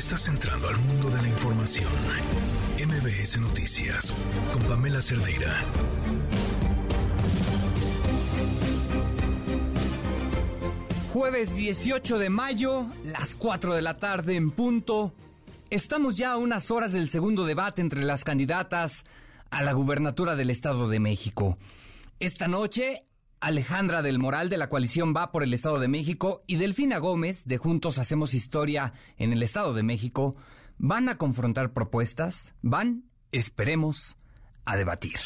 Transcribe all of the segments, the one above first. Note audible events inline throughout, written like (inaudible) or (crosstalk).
Estás entrando al mundo de la información. MBS Noticias con Pamela Cerdeira. Jueves 18 de mayo, las 4 de la tarde en punto. Estamos ya a unas horas del segundo debate entre las candidatas a la gubernatura del Estado de México. Esta noche, Alejandra del Moral de la coalición Va por el Estado de México y Delfina Gómez de Juntos Hacemos Historia en el Estado de México van a confrontar propuestas, van, esperemos, a debatir.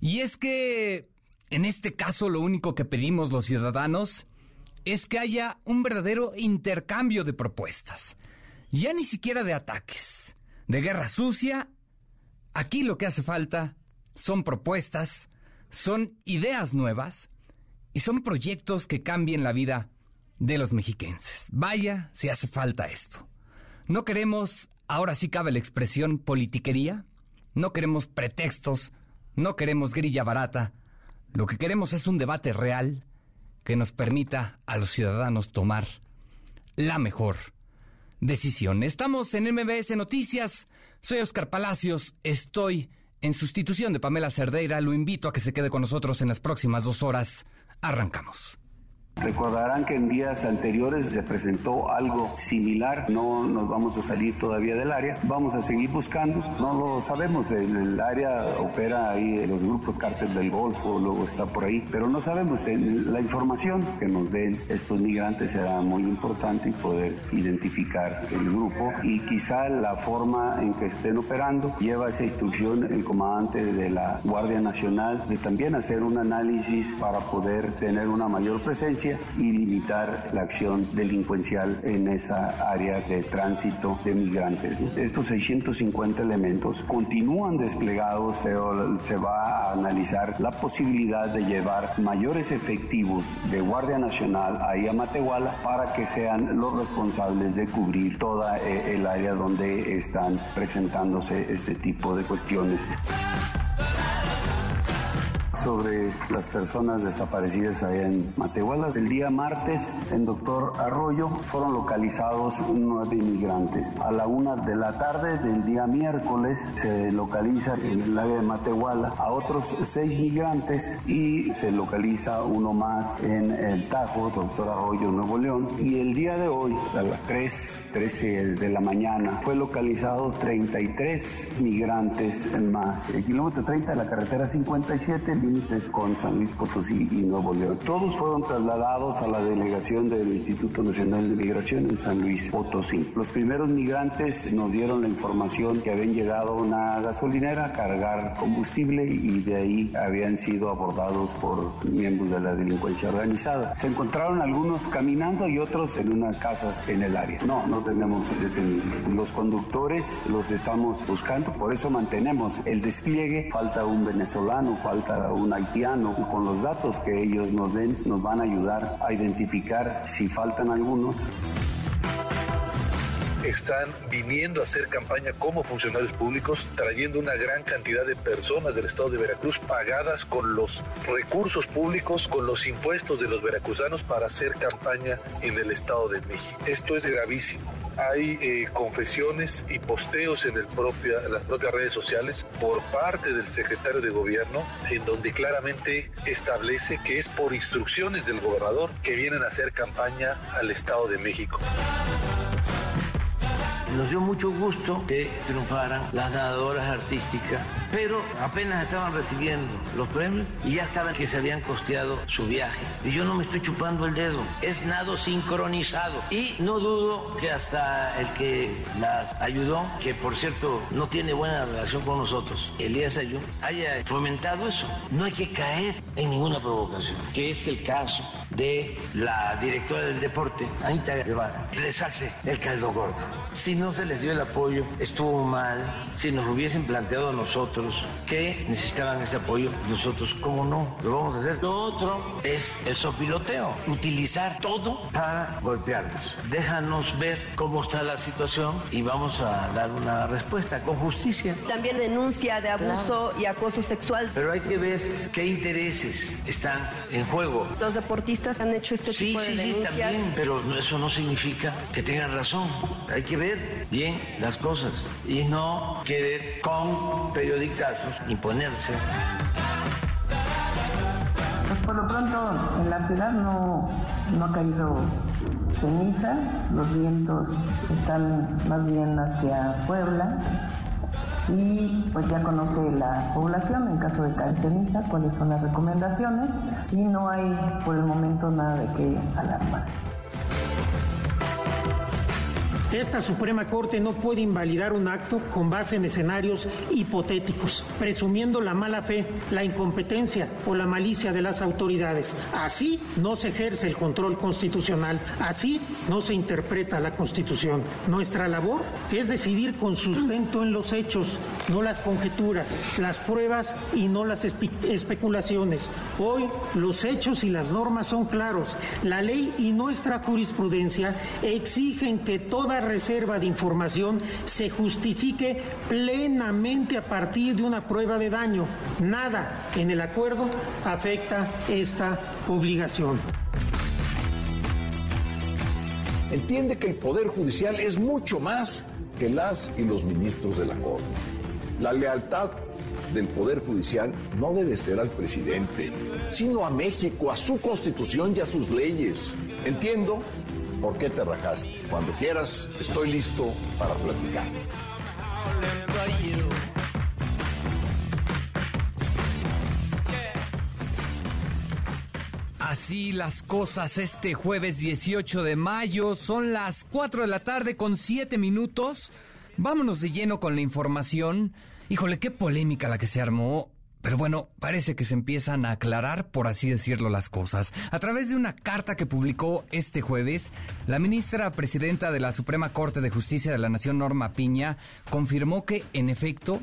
Y es que, en este caso, lo único que pedimos los ciudadanos es que haya un verdadero intercambio de propuestas. Ya ni siquiera de ataques, de guerra sucia. Aquí lo que hace falta son propuestas, son ideas nuevas y son proyectos que cambien la vida de los mexiquenses. Vaya si hace falta esto. No queremos, ahora sí cabe la expresión, politiquería. No queremos pretextos, no queremos grilla barata. Lo que queremos es un debate real que nos permita a los ciudadanos tomar la mejor decisión. Estamos en MBS Noticias. Soy Oscar Palacios. Estoy en sustitución de Pamela Cerdeira. Lo invito a que se quede con nosotros en las próximas dos horas. Arrancamos. Recordarán que en días anteriores se presentó algo similar, no nos vamos a salir todavía del área, vamos a seguir buscando, no lo sabemos, el, área opera ahí los grupos cárteles del Golfo, luego está por ahí, pero no sabemos, la información que nos den estos migrantes será muy importante y poder identificar el grupo. Y quizá la forma en que estén operando lleva esa instrucción el comandante de la Guardia Nacional de también hacer un análisis para poder tener una mayor presencia y limitar la acción delincuencial en esa área de tránsito de migrantes. Estos 650 elementos continúan desplegados, se, se va a analizar la posibilidad de llevar mayores efectivos de Guardia Nacional ahí a Matehuala para que sean los responsables de cubrir toda eh, el área donde están presentándose este tipo de cuestiones sobre las personas desaparecidas allá en Matehuala. El día martes, en Doctor Arroyo, fueron localizados nueve inmigrantes. A la una de la tarde del día miércoles se localiza en el área de Matehuala a otros seis migrantes y se localiza uno más en el Tajo, Doctor Arroyo, Nuevo León. Y el día de hoy, a las 3, 13 de la mañana, fue localizado 33 migrantes más. El kilómetro 30 de la carretera 57, límites con San Luis Potosí y Nuevo León. Todos fueron trasladados a la delegación del Instituto Nacional de Migración en San Luis Potosí. Los primeros migrantes nos dieron la información que habían llegado a una gasolinera a cargar combustible y de ahí habían sido abordados por miembros de la delincuencia organizada. Se encontraron algunos caminando y otros en unas casas en el área. No, no tenemos detenidos. Los conductores los estamos buscando, por eso mantenemos el despliegue. Falta un venezolano, falta un haitiano. Con los datos que ellos nos den, nos van a ayudar a identificar si faltan algunos están viniendo a hacer campaña como funcionarios públicos, trayendo una gran cantidad de personas del estado de Veracruz pagadas con los recursos públicos, con los impuestos de los veracruzanos para hacer campaña en el estado de México. Esto es gravísimo. Hay eh, confesiones y posteos en, las propias redes sociales por parte del secretario de gobierno, en donde claramente establece que es por instrucciones del gobernador que vienen a hacer campaña al estado de México. Nos dio mucho gusto que triunfaran las nadadoras artísticas, pero apenas estaban recibiendo los premios y ya saben que se habían costeado su viaje. Y yo no me estoy chupando el dedo, es nado sincronizado. Y no dudo que hasta el que las ayudó, que por cierto no tiene buena relación con nosotros, Elías Ayú, haya fomentado eso. No hay que caer en ninguna provocación, que es el caso de la directora del deporte, Anita Guevara. Les hace el caldo gordo. Si no se les dio el apoyo, estuvo mal. Si nos hubiesen planteado a nosotros que necesitaban ese apoyo, nosotros, ¿cómo no? Lo vamos a hacer. Lo otro es el sopiloteo, utilizar todo para golpearnos. Déjanos ver cómo está la situación y vamos a dar una respuesta con justicia. También denuncia de abuso y acoso sexual. Pero hay que ver qué intereses están en juego. Los deportistas han hecho este tipo de sí, denuncias. Sí, también, pero eso no significa que tengan razón. Hay que ver bien las cosas y no querer con periodicazos imponerse. Pues por lo pronto en la ciudad no, no ha caído ceniza, los vientos están más bien hacia Puebla y pues ya conoce la población en caso de caer ceniza cuáles son las recomendaciones y no hay por el momento nada de que alarmarse. Esta Suprema Corte no puede invalidar un acto con base en escenarios hipotéticos, presumiendo la mala fe, la incompetencia o la malicia de las autoridades. Así no se ejerce el control constitucional, así no se interpreta la Constitución. Nuestra labor es decidir con sustento en los hechos, no las conjeturas, las pruebas y no las especulaciones. Hoy los hechos y las normas son claros. La ley y nuestra jurisprudencia exigen que toda reserva de información se justifique plenamente a partir de una prueba de daño. Nada en el acuerdo afecta esta obligación. Entiende que el Poder Judicial es mucho más que las y los ministros de la Corte. La lealtad del Poder Judicial no debe ser al presidente, sino a México, a su constitución y a sus leyes. Entiendo ¿Por qué te rajaste? Cuando quieras, estoy listo para platicar. Así las cosas este jueves 18 de mayo, son las 4 de la tarde con 7 minutos. Vámonos de lleno con la información. Híjole, qué polémica la que se armó pero bueno, parece que se empiezan a aclarar, por así decirlo, las cosas. A través de una carta que publicó este jueves, la ministra presidenta de la Suprema Corte de Justicia de la Nación, Norma Piña, confirmó que, en efecto,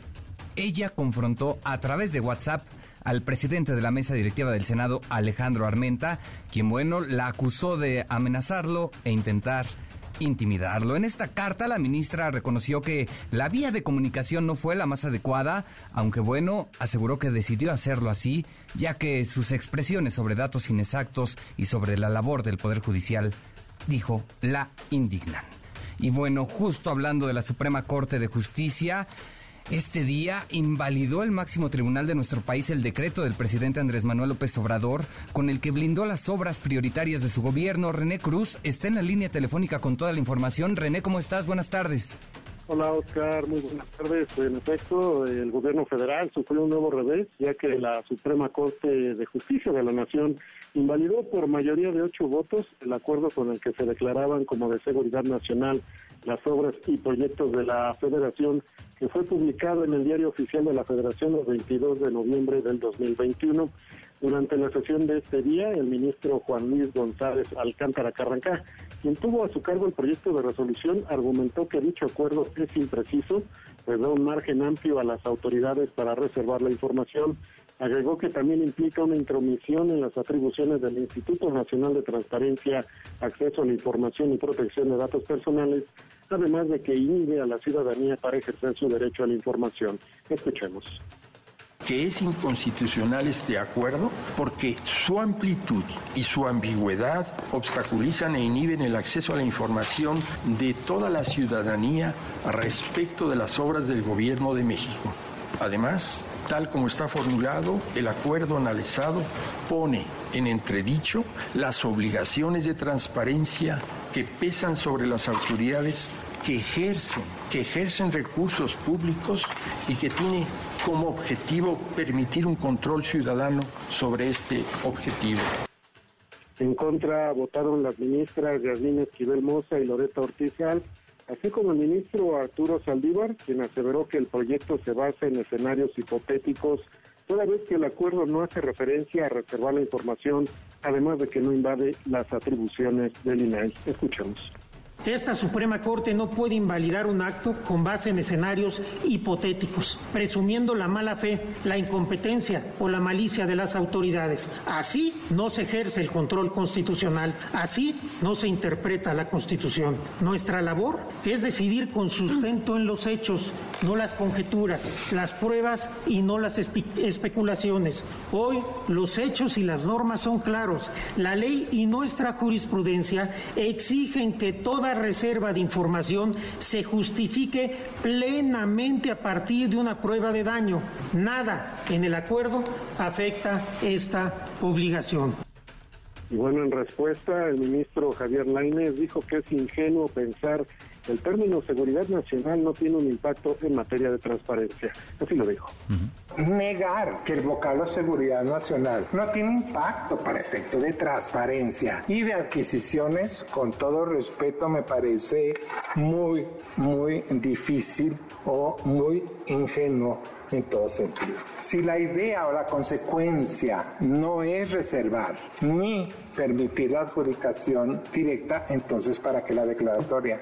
ella confrontó a través de WhatsApp al presidente de la mesa directiva del Senado, Alejandro Armenta, quien, bueno, la acusó de amenazarlo e intentar intimidarlo. En esta carta la ministra reconoció que la vía de comunicación no fue la más adecuada, aunque bueno, aseguró que decidió hacerlo así, ya que sus expresiones sobre datos inexactos y sobre la labor del Poder Judicial, dijo, la indignan. Y bueno, justo hablando de la Suprema Corte de Justicia, este día invalidó el máximo tribunal de nuestro país el decreto del presidente Andrés Manuel López Obrador con el que blindó las obras prioritarias de su gobierno. René Cruz está en la línea telefónica con toda la información. René, ¿cómo estás? Buenas tardes. Hola Oscar, muy buenas tardes. En efecto, el gobierno federal sufrió un nuevo revés, ya que la Suprema Corte de Justicia de la Nación invalidó por mayoría de ocho votos el acuerdo con el que se declaraban como de seguridad nacional las obras y proyectos de la Federación, que fue publicado en el Diario Oficial de la Federación el 22 de noviembre del 2021. Durante la sesión de este día, el ministro Juan Luis González Alcántara Carrancá, quien tuvo a su cargo el proyecto de resolución, argumentó que dicho acuerdo es impreciso, pues da un margen amplio a las autoridades para reservar la información. Agregó que también implica una intromisión en las atribuciones del Instituto Nacional de Transparencia, Acceso a la Información y Protección de Datos Personales, además de que inhibe a la ciudadanía para ejercer su derecho a la información. Escuchemos que es inconstitucional este acuerdo porque su amplitud y su ambigüedad obstaculizan e inhiben el acceso a la información de toda la ciudadanía respecto de las obras del gobierno de México. Además, tal como está formulado, el acuerdo analizado pone en entredicho las obligaciones de transparencia que pesan sobre las autoridades que ejercen, que ejercen recursos públicos y que tiene como objetivo permitir un control ciudadano sobre este objetivo. En contra votaron las ministras Yasmín Esquivel Moza y Loreta Ortiz así como el ministro Arturo Saldívar, quien aseveró que el proyecto se basa en escenarios hipotéticos, toda vez que el acuerdo no hace referencia a reservar la información, además de que no invade las atribuciones del INAI. Escuchemos. Esta Suprema Corte no puede invalidar un acto con base en escenarios hipotéticos, presumiendo la mala fe, la incompetencia o la malicia de las autoridades. Así no se ejerce el control constitucional, así no se interpreta la Constitución. Nuestra labor es decidir con sustento en los hechos, no las conjeturas, las pruebas y no las especulaciones. Hoy los hechos y las normas son claros. La ley y nuestra jurisprudencia exigen que toda reserva de información se justifique plenamente a partir de una prueba de daño. Nada en el acuerdo afecta esta obligación. Y bueno, en respuesta, el ministro Javier Lainez dijo que es ingenuo pensar el término seguridad nacional no tiene un impacto en materia de transparencia. Así lo dijo. Negar que el vocablo seguridad nacional no tiene impacto para efecto de transparencia y de adquisiciones, con todo respeto, me parece muy, muy difícil o muy ingenuo en todo sentido. Si la idea o la consecuencia no es reservar ni permitir la adjudicación directa, entonces ¿para qué la declaratoria?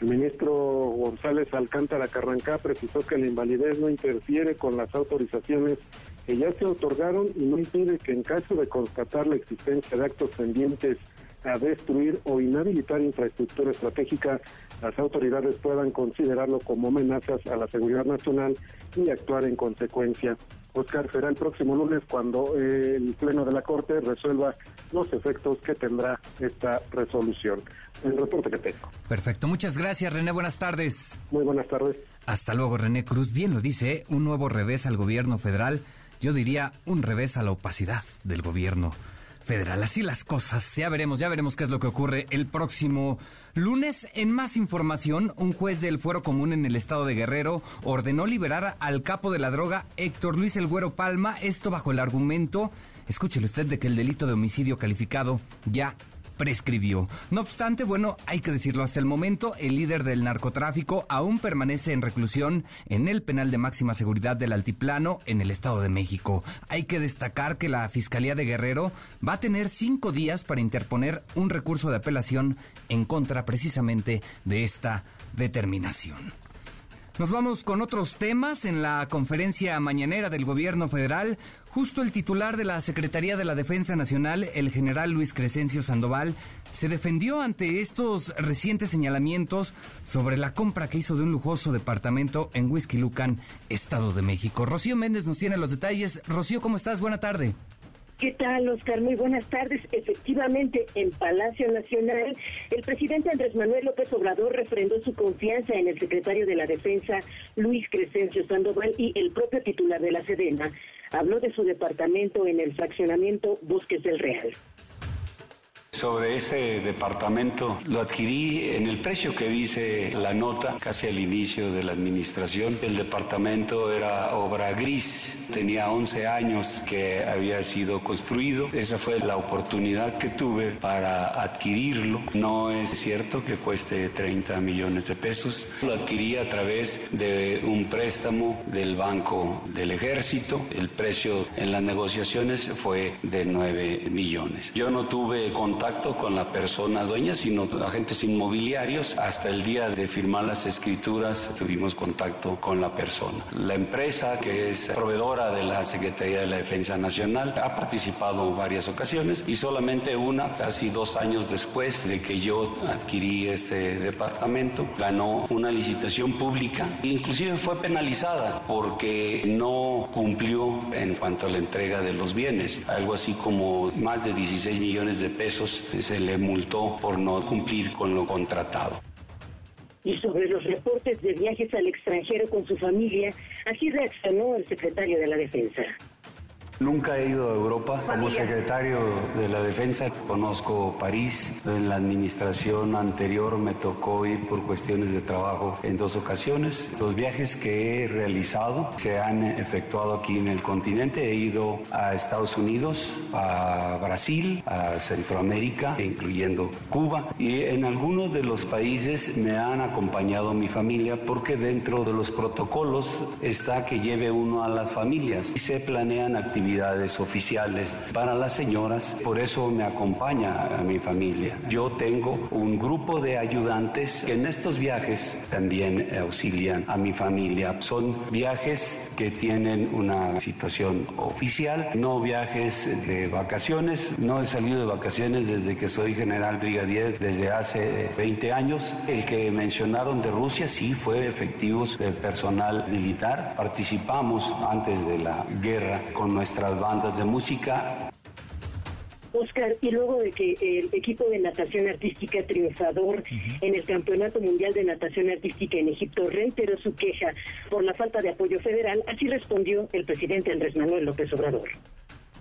El ministro González Alcántara Carrancá precisó que la invalidez no interfiere con las autorizaciones que ya se otorgaron y no impide que en caso de constatar la existencia de actos pendientes a destruir o inhabilitar infraestructura estratégica, las autoridades puedan considerarlo como amenazas a la seguridad nacional y actuar en consecuencia. Oscar, será el próximo lunes cuando eh, el Pleno de la Corte resuelva los efectos que tendrá esta resolución. El reporte que tengo. Perfecto, muchas gracias René, buenas tardes. Muy buenas tardes. Hasta luego René Cruz, bien lo dice, ¿eh? un nuevo revés al gobierno federal, yo diría un revés a la opacidad del gobierno federal. Así las cosas. Ya veremos, ya veremos qué es lo que ocurre el próximo lunes. En más información, un juez del Fuero Común en el estado de Guerrero ordenó liberar al capo de la droga Héctor Luis El Güero Palma, esto bajo el argumento, escúchele usted, de que el delito de homicidio calificado ya prescribió. No obstante, bueno, hay que decirlo, hasta el momento el líder del narcotráfico aún permanece en reclusión en el penal de máxima seguridad del Altiplano en el Estado de México. Hay que destacar que la Fiscalía de Guerrero va a tener cinco días para interponer un recurso de apelación en contra precisamente de esta determinación. Nos vamos con otros temas. En la conferencia mañanera del gobierno federal, justo el titular de la Secretaría de la Defensa Nacional, el general Luis Crescencio Sandoval, se defendió ante estos recientes señalamientos sobre la compra que hizo de un lujoso departamento en Whisky Lucan, Estado de México. Rocío Méndez nos tiene los detalles. Rocío, ¿cómo estás? Buena tarde. ¿Qué tal, Oscar? Muy buenas tardes. Efectivamente, en Palacio Nacional, el presidente Andrés Manuel López Obrador refrendó su confianza en el secretario de la Defensa, Luis Crescencio Sandoval, y el propio titular de la Sedena habló de su departamento en el fraccionamiento Bosques del Real. Sobre este departamento lo adquirí en el precio que dice la nota, casi al inicio de la administración. El departamento era obra gris, tenía 11 años que había sido construido. Esa fue la oportunidad que tuve para adquirirlo. No es cierto que cueste 30 millones de pesos. Lo adquirí a través de un préstamo del Banco del Ejército. El precio en las negociaciones fue de 9 millones. Yo no tuve contacto con la persona dueña, sino agentes inmobiliarios. Hasta el día de firmar las escrituras tuvimos contacto con la persona. La empresa, que es proveedora de la Secretaría de la Defensa Nacional, ha participado varias ocasiones y solamente una, casi dos años después de que yo adquirí este departamento, ganó una licitación pública. Inclusive fue penalizada porque no cumplió en cuanto a la entrega de los bienes. Algo así como más de 16 millones de pesos se le multó por no cumplir con lo contratado. Y sobre los reportes de viajes al extranjero con su familia, así reaccionó el secretario de la Defensa. Nunca he ido a Europa. Como secretario de la Defensa conozco París. En la administración anterior me tocó ir por cuestiones de trabajo en dos ocasiones. Los viajes que he realizado se han efectuado aquí en el continente. He ido a Estados Unidos, a Brasil, a Centroamérica, incluyendo Cuba. Y en algunos de los países me han acompañado mi familia porque dentro de los protocolos está que lleve uno a las familias y se planean actividades actividades oficiales para las señoras, por eso me acompaña a mi familia. Yo tengo un grupo de ayudantes que en estos viajes también auxilian a mi familia. Son viajes que tienen una situación oficial, no viajes de vacaciones. No he salido de vacaciones desde que soy general brigadier, desde hace 20 años. El que mencionaron de Rusia sí fue efectivos personal militar. Participamos antes de la guerra con nuestra bandas de música. Oscar, y luego de que el equipo de natación artística triunfador en el Campeonato Mundial de Natación Artística en Egipto reiteró su queja por la falta de apoyo federal, así respondió el presidente Andrés Manuel López Obrador.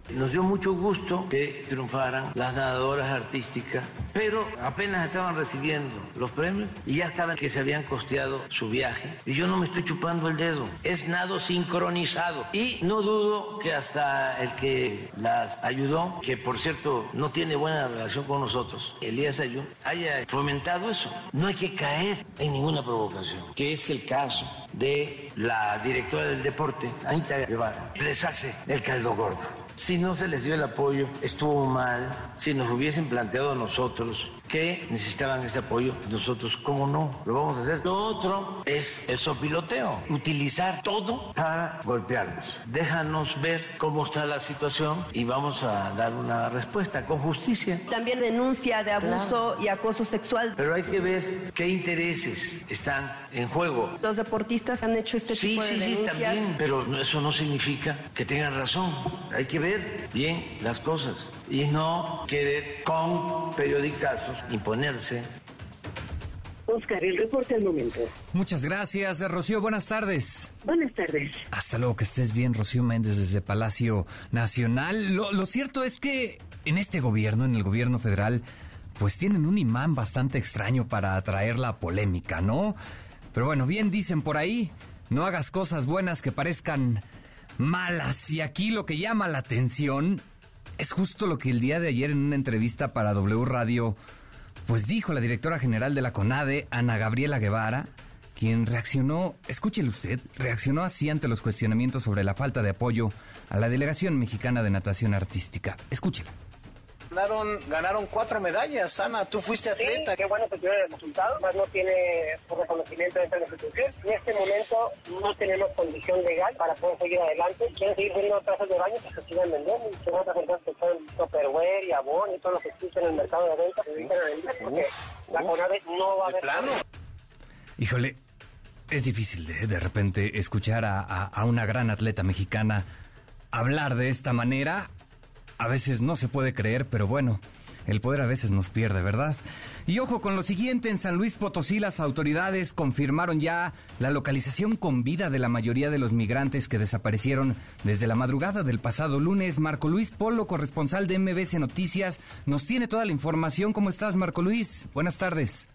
Nos dio mucho gusto que triunfaran las nadadoras artísticas, pero apenas estaban recibiendo los premios y ya estaban que se habían costeado su viaje. Y yo no me estoy chupando el dedo, es nado sincronizado. Y no dudo que hasta el que las ayudó, que por cierto no tiene buena relación con nosotros, Elías Ayun, haya fomentado eso. No hay que caer en ninguna provocación, que es el caso de la directora del deporte, Anita Guevara. Les hace el caldo gordo. Si no se les dio el apoyo, estuvo mal. Si nos hubiesen planteado a nosotros que necesitaban ese apoyo, nosotros, ¿cómo no? Lo vamos a hacer. Lo otro es el sopiloteo, utilizar todo para golpearnos. Déjanos ver cómo está la situación y vamos a dar una respuesta con justicia. También denuncia de abuso y acoso sexual. Pero hay que ver qué intereses están en juego. Los deportistas han hecho este sí, tipo de sí, denuncias. Sí, también, pero eso no significa que tengan razón. Hay que ver bien las cosas y no querer con periodicazos imponerse. Oscar, el reporte al momento. Muchas gracias, Rocío. Buenas tardes. Buenas tardes. Hasta luego, que estés bien, Rocío Méndez, desde Palacio Nacional. Lo, lo cierto es que en este gobierno, en el gobierno federal, pues tienen un imán bastante extraño para atraer la polémica, ¿no? Pero bueno, bien dicen por ahí, no hagas cosas buenas que parezcan malas. Y aquí lo que llama la atención es justo lo que el día de ayer en una entrevista para W Radio, pues dijo la directora general de la CONADE, Ana Gabriela Guevara, quien reaccionó, escúchele usted, reaccionó así ante los cuestionamientos sobre la falta de apoyo a la delegación mexicana de natación artística. Escúchela. Ganaron, ganaron cuatro medallas, Ana, tú fuiste atleta. Sí, qué bueno que tiene el resultado, más no tiene reconocimiento dentro de la institución. En este momento no tenemos condición legal para poder seguir adelante. Quieren seguir vendiendo trazas de baño, pues se sigan vendiendo. Y son otras empresas que son Tupperware y Avon y todo lo que existe en el mercado de venta, porque la CONAVE no va a haber... plano? Híjole, es difícil de, de repente escuchar a, a, a una gran atleta mexicana hablar de esta manera. A veces no se puede creer, pero bueno, el poder a veces nos pierde, ¿verdad? Y ojo con lo siguiente, en San Luis Potosí las autoridades confirmaron ya la localización con vida de la mayoría de los migrantes que desaparecieron desde la madrugada del pasado lunes. Marco Luis Polo, corresponsal de MBC Noticias, nos tiene toda la información. ¿Cómo estás, Marco Luis? Buenas tardes.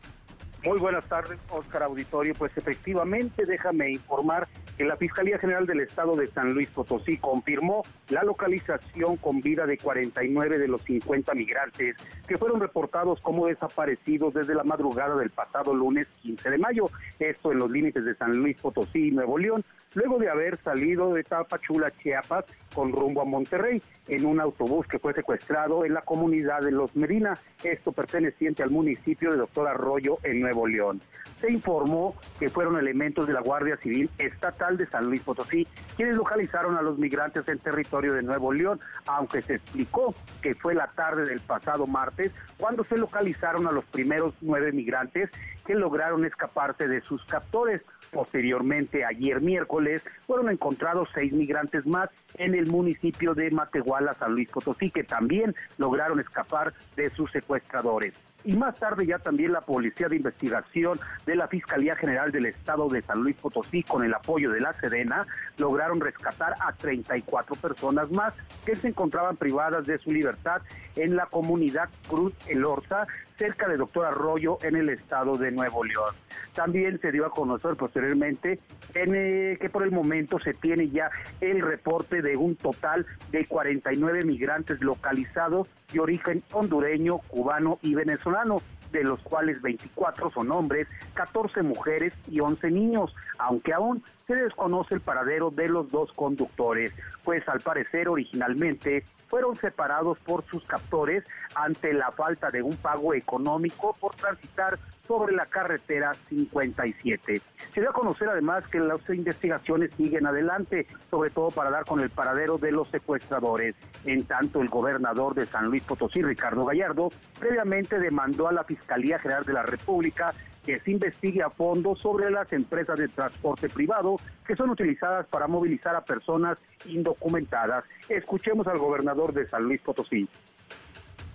Muy buenas tardes, Oscar Auditorio. Pues efectivamente, déjame informar que la Fiscalía General del Estado de San Luis Potosí confirmó la localización con vida de 49 de los 50 migrantes que fueron reportados como desaparecidos desde la madrugada del pasado lunes 15 de mayo. Esto en los límites de San Luis Potosí y Nuevo León, luego de haber salido de Tapachula, Chiapas, con rumbo a Monterrey en un autobús que fue secuestrado en la comunidad de Los Medina, esto perteneciente al municipio de Doctor Arroyo en Nuevo León. Se informó que fueron elementos de la Guardia Civil Estatal de San Luis Potosí quienes localizaron a los migrantes en territorio de Nuevo León, aunque se explicó que fue la tarde del pasado martes cuando se localizaron a los primeros nueve migrantes que lograron escaparse de sus captores. Posteriormente, ayer miércoles, fueron encontrados seis migrantes más en el municipio de Matehuala, San Luis Potosí, que también lograron escapar de sus secuestradores. Y más tarde ya también la Policía de Investigación de la Fiscalía General del Estado de San Luis Potosí, con el apoyo de la Sedena, lograron rescatar a 34 personas más que se encontraban privadas de su libertad en la comunidad Cruz El Orza, cerca de Doctor Arroyo, en el estado de Nuevo León. También se dio a conocer posteriormente en, eh, que por el momento se tiene ya el reporte de un total de 49 migrantes localizados de origen hondureño, cubano y venezolano de los cuales 24 son hombres, 14 mujeres y 11 niños, aunque aún se desconoce el paradero de los dos conductores, pues al parecer originalmente fueron separados por sus captores ante la falta de un pago económico por transitar sobre la carretera 57. Se dio a conocer además que las investigaciones siguen adelante, sobre todo para dar con el paradero de los secuestradores. En tanto, el gobernador de San Luis Potosí, Ricardo Gallardo, previamente demandó a la Fiscalía General de la República que se investigue a fondo sobre las empresas de transporte privado que son utilizadas para movilizar a personas indocumentadas. Escuchemos al gobernador de San Luis Potosí.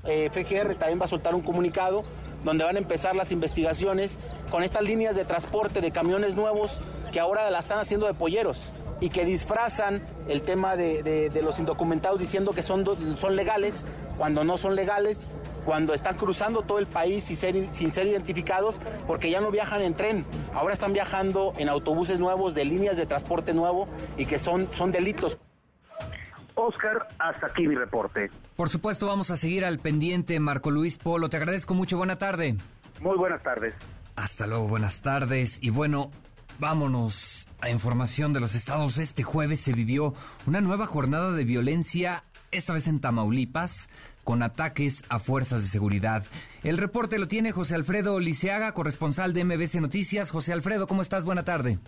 Eh, FGR también va a soltar un comunicado donde van a empezar las investigaciones con estas líneas de transporte de camiones nuevos que ahora la están haciendo de polleros y que disfrazan el tema de, los indocumentados diciendo que son, son legales cuando no son legales, cuando están cruzando todo el país sin ser, sin ser identificados porque ya no viajan en tren, ahora están viajando en autobuses nuevos de líneas de transporte nuevo y que son, son delitos. Oscar, hasta aquí mi reporte. Por supuesto, vamos a seguir al pendiente, Marco Luis Polo. Te agradezco mucho. Buena tarde. Muy buenas tardes. Hasta luego, buenas tardes. Y bueno, vámonos a información de los estados. Este jueves se vivió una nueva jornada de violencia, esta vez en Tamaulipas, con ataques a fuerzas de seguridad. El reporte lo tiene José Alfredo Liceaga, corresponsal de MBC Noticias. José Alfredo, ¿cómo estás? Buena tarde.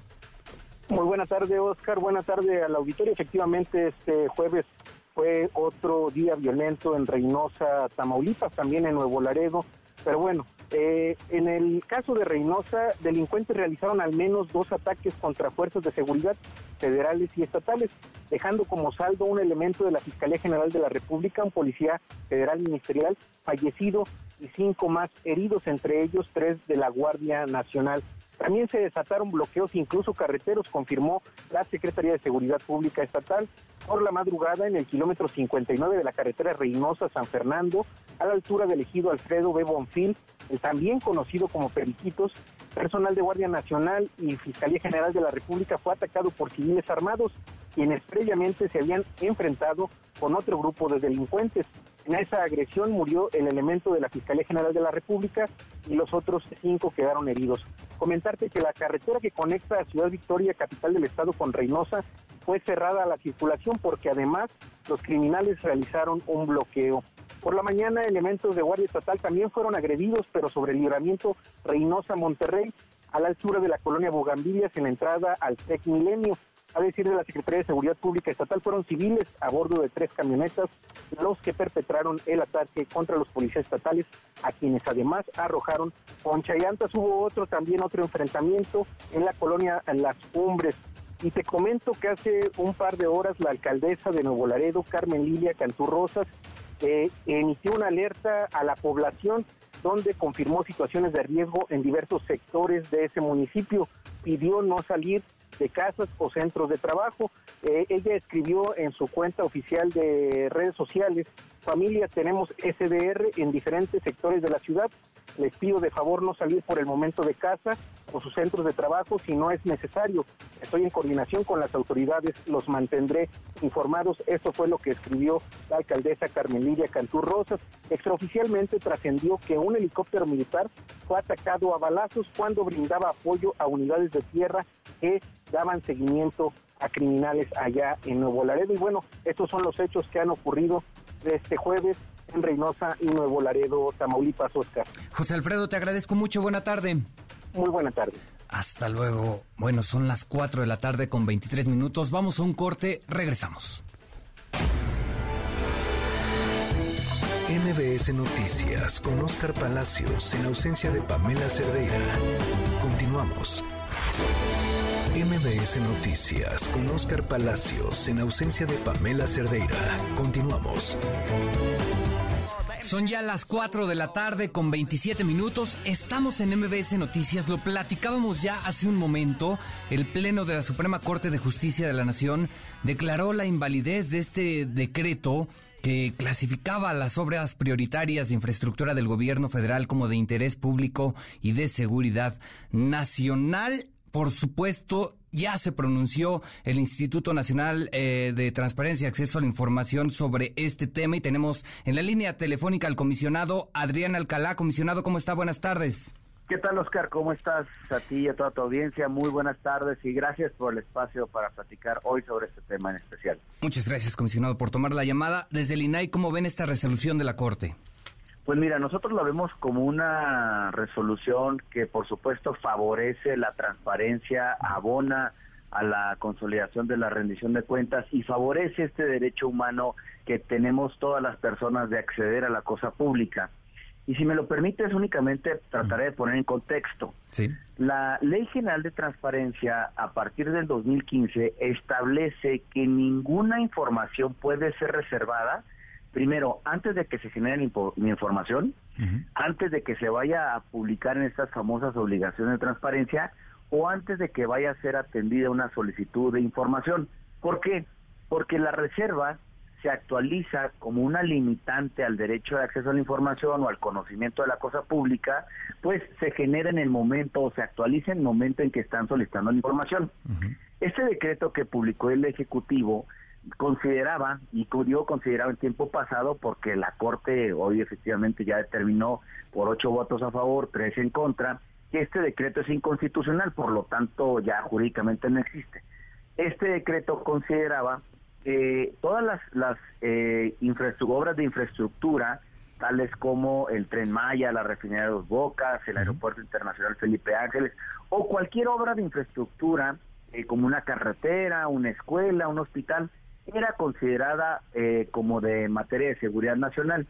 Muy buena tarde, Oscar. Buena tarde al auditorio. Efectivamente, este jueves fue otro día violento en Reynosa, Tamaulipas, también en Nuevo Laredo. Pero bueno, eh, en el caso de Reynosa, delincuentes realizaron al menos dos ataques contra fuerzas de seguridad federales y estatales, dejando como saldo un elemento de la Fiscalía General de la República, un policía federal ministerial fallecido y cinco más heridos, entre ellos tres de la Guardia Nacional. También se desataron bloqueos, incluso carreteros, confirmó la Secretaría de Seguridad Pública Estatal por la madrugada en el kilómetro 59 de la carretera Reynosa-San Fernando, a la altura del ejido Alfredo B. Bonfil, el también conocido como Periquitos, personal de Guardia Nacional y Fiscalía General de la República fue atacado por civiles armados, quienes previamente se habían enfrentado con otro grupo de delincuentes. En esa agresión murió el elemento de la Fiscalía General de la República y los otros cinco quedaron heridos. Comentarte que la carretera que conecta a Ciudad Victoria, capital del estado, con Reynosa, fue cerrada la circulación porque además los criminales realizaron un bloqueo. Por la mañana, elementos de Guardia Estatal también fueron agredidos, pero sobre el libramiento Reynosa-Monterrey, a la altura de la colonia Bogambillas, en la entrada al TEC Milenio. A decir de la Secretaría de Seguridad Pública Estatal, fueron civiles a bordo de tres camionetas los que perpetraron el ataque contra los policías estatales, a quienes además arrojaron concha y. Hubo otro también, otro enfrentamiento en la colonia Las Cumbres. Y te comento que hace un par de horas la alcaldesa de Nuevo Laredo, Carmen Lilia Canturrosas, eh, emitió una alerta a la población donde confirmó situaciones de riesgo en diversos sectores de ese municipio. Pidió no salir de casas o centros de trabajo. Eh, ella escribió en su cuenta oficial de redes sociales, familia, tenemos SDR en diferentes sectores de la ciudad. Les pido de favor no salir por el momento de casa o sus centros de trabajo si no es necesario. Estoy en coordinación con las autoridades, los mantendré informados. Esto fue lo que escribió la alcaldesa Carmen Lidia Cantú Rosas. Extraoficialmente trascendió que un helicóptero militar fue atacado a balazos cuando brindaba apoyo a unidades de tierra que daban seguimiento a criminales allá en Nuevo Laredo. Y bueno, estos son los hechos que han ocurrido este jueves en Reynosa y Nuevo Laredo, Tamaulipas, Oscar. José Alfredo, te agradezco mucho. Buena tarde. Muy buena tarde. Hasta luego. Bueno, son las 4 de la tarde con 23 minutos. Vamos a un corte, regresamos. MBS Noticias con Oscar Palacios en ausencia de Pamela Cerdeira. Continuamos. MBS Noticias con Oscar Palacios en ausencia de Pamela Cerdeira. Continuamos. Son ya las 4 de la tarde con 27 minutos. Estamos en MBS Noticias. Lo platicábamos ya hace un momento. El Pleno de la Suprema Corte de Justicia de la Nación declaró la invalidez de este decreto que clasificaba las obras prioritarias de infraestructura del gobierno federal como de interés público y de seguridad nacional. Por supuesto, ya se pronunció el Instituto Nacional eh, de Transparencia y Acceso a la Información sobre este tema y tenemos en la línea telefónica al comisionado Adrián Alcalá. Comisionado, ¿cómo está? Buenas tardes. ¿Qué tal, Oscar? ¿Cómo estás? A ti y a toda tu audiencia, muy buenas tardes y gracias por el espacio para platicar hoy sobre este tema en especial. Muchas gracias, comisionado, por tomar la llamada. Desde el INAI, ¿cómo ven esta resolución de la Corte? Pues mira, nosotros lo vemos como una resolución que por supuesto favorece la transparencia, abona a la consolidación de la rendición de cuentas y favorece este derecho humano que tenemos todas las personas de acceder a la cosa pública. Y si me lo permites, únicamente trataré de poner en contexto. Sí. La Ley General de Transparencia, a partir del 2015, establece que ninguna información puede ser reservada primero, antes de que se genere la información, antes de que se vaya a publicar en estas famosas obligaciones de transparencia o antes de que vaya a ser atendida una solicitud de información. ¿Por qué? Porque la reserva se actualiza como una limitante al derecho de acceso a la información o al conocimiento de la cosa pública, pues se genera en el momento o se actualiza en el momento en que están solicitando la información. Este decreto que publicó el Ejecutivo consideraba, y digo consideraba en tiempo pasado, porque la Corte hoy efectivamente ya determinó por ocho votos a favor, tres en contra, que este decreto es inconstitucional, por lo tanto ya jurídicamente no existe. Este decreto consideraba que todas las, las eh, obras de infraestructura, tales como el Tren Maya, la refinería de Dos Bocas, el Aeropuerto Internacional Felipe Ángeles, o cualquier obra de infraestructura, eh, como una carretera, una escuela, un hospital, era considerada eh, como de materia de seguridad nacional.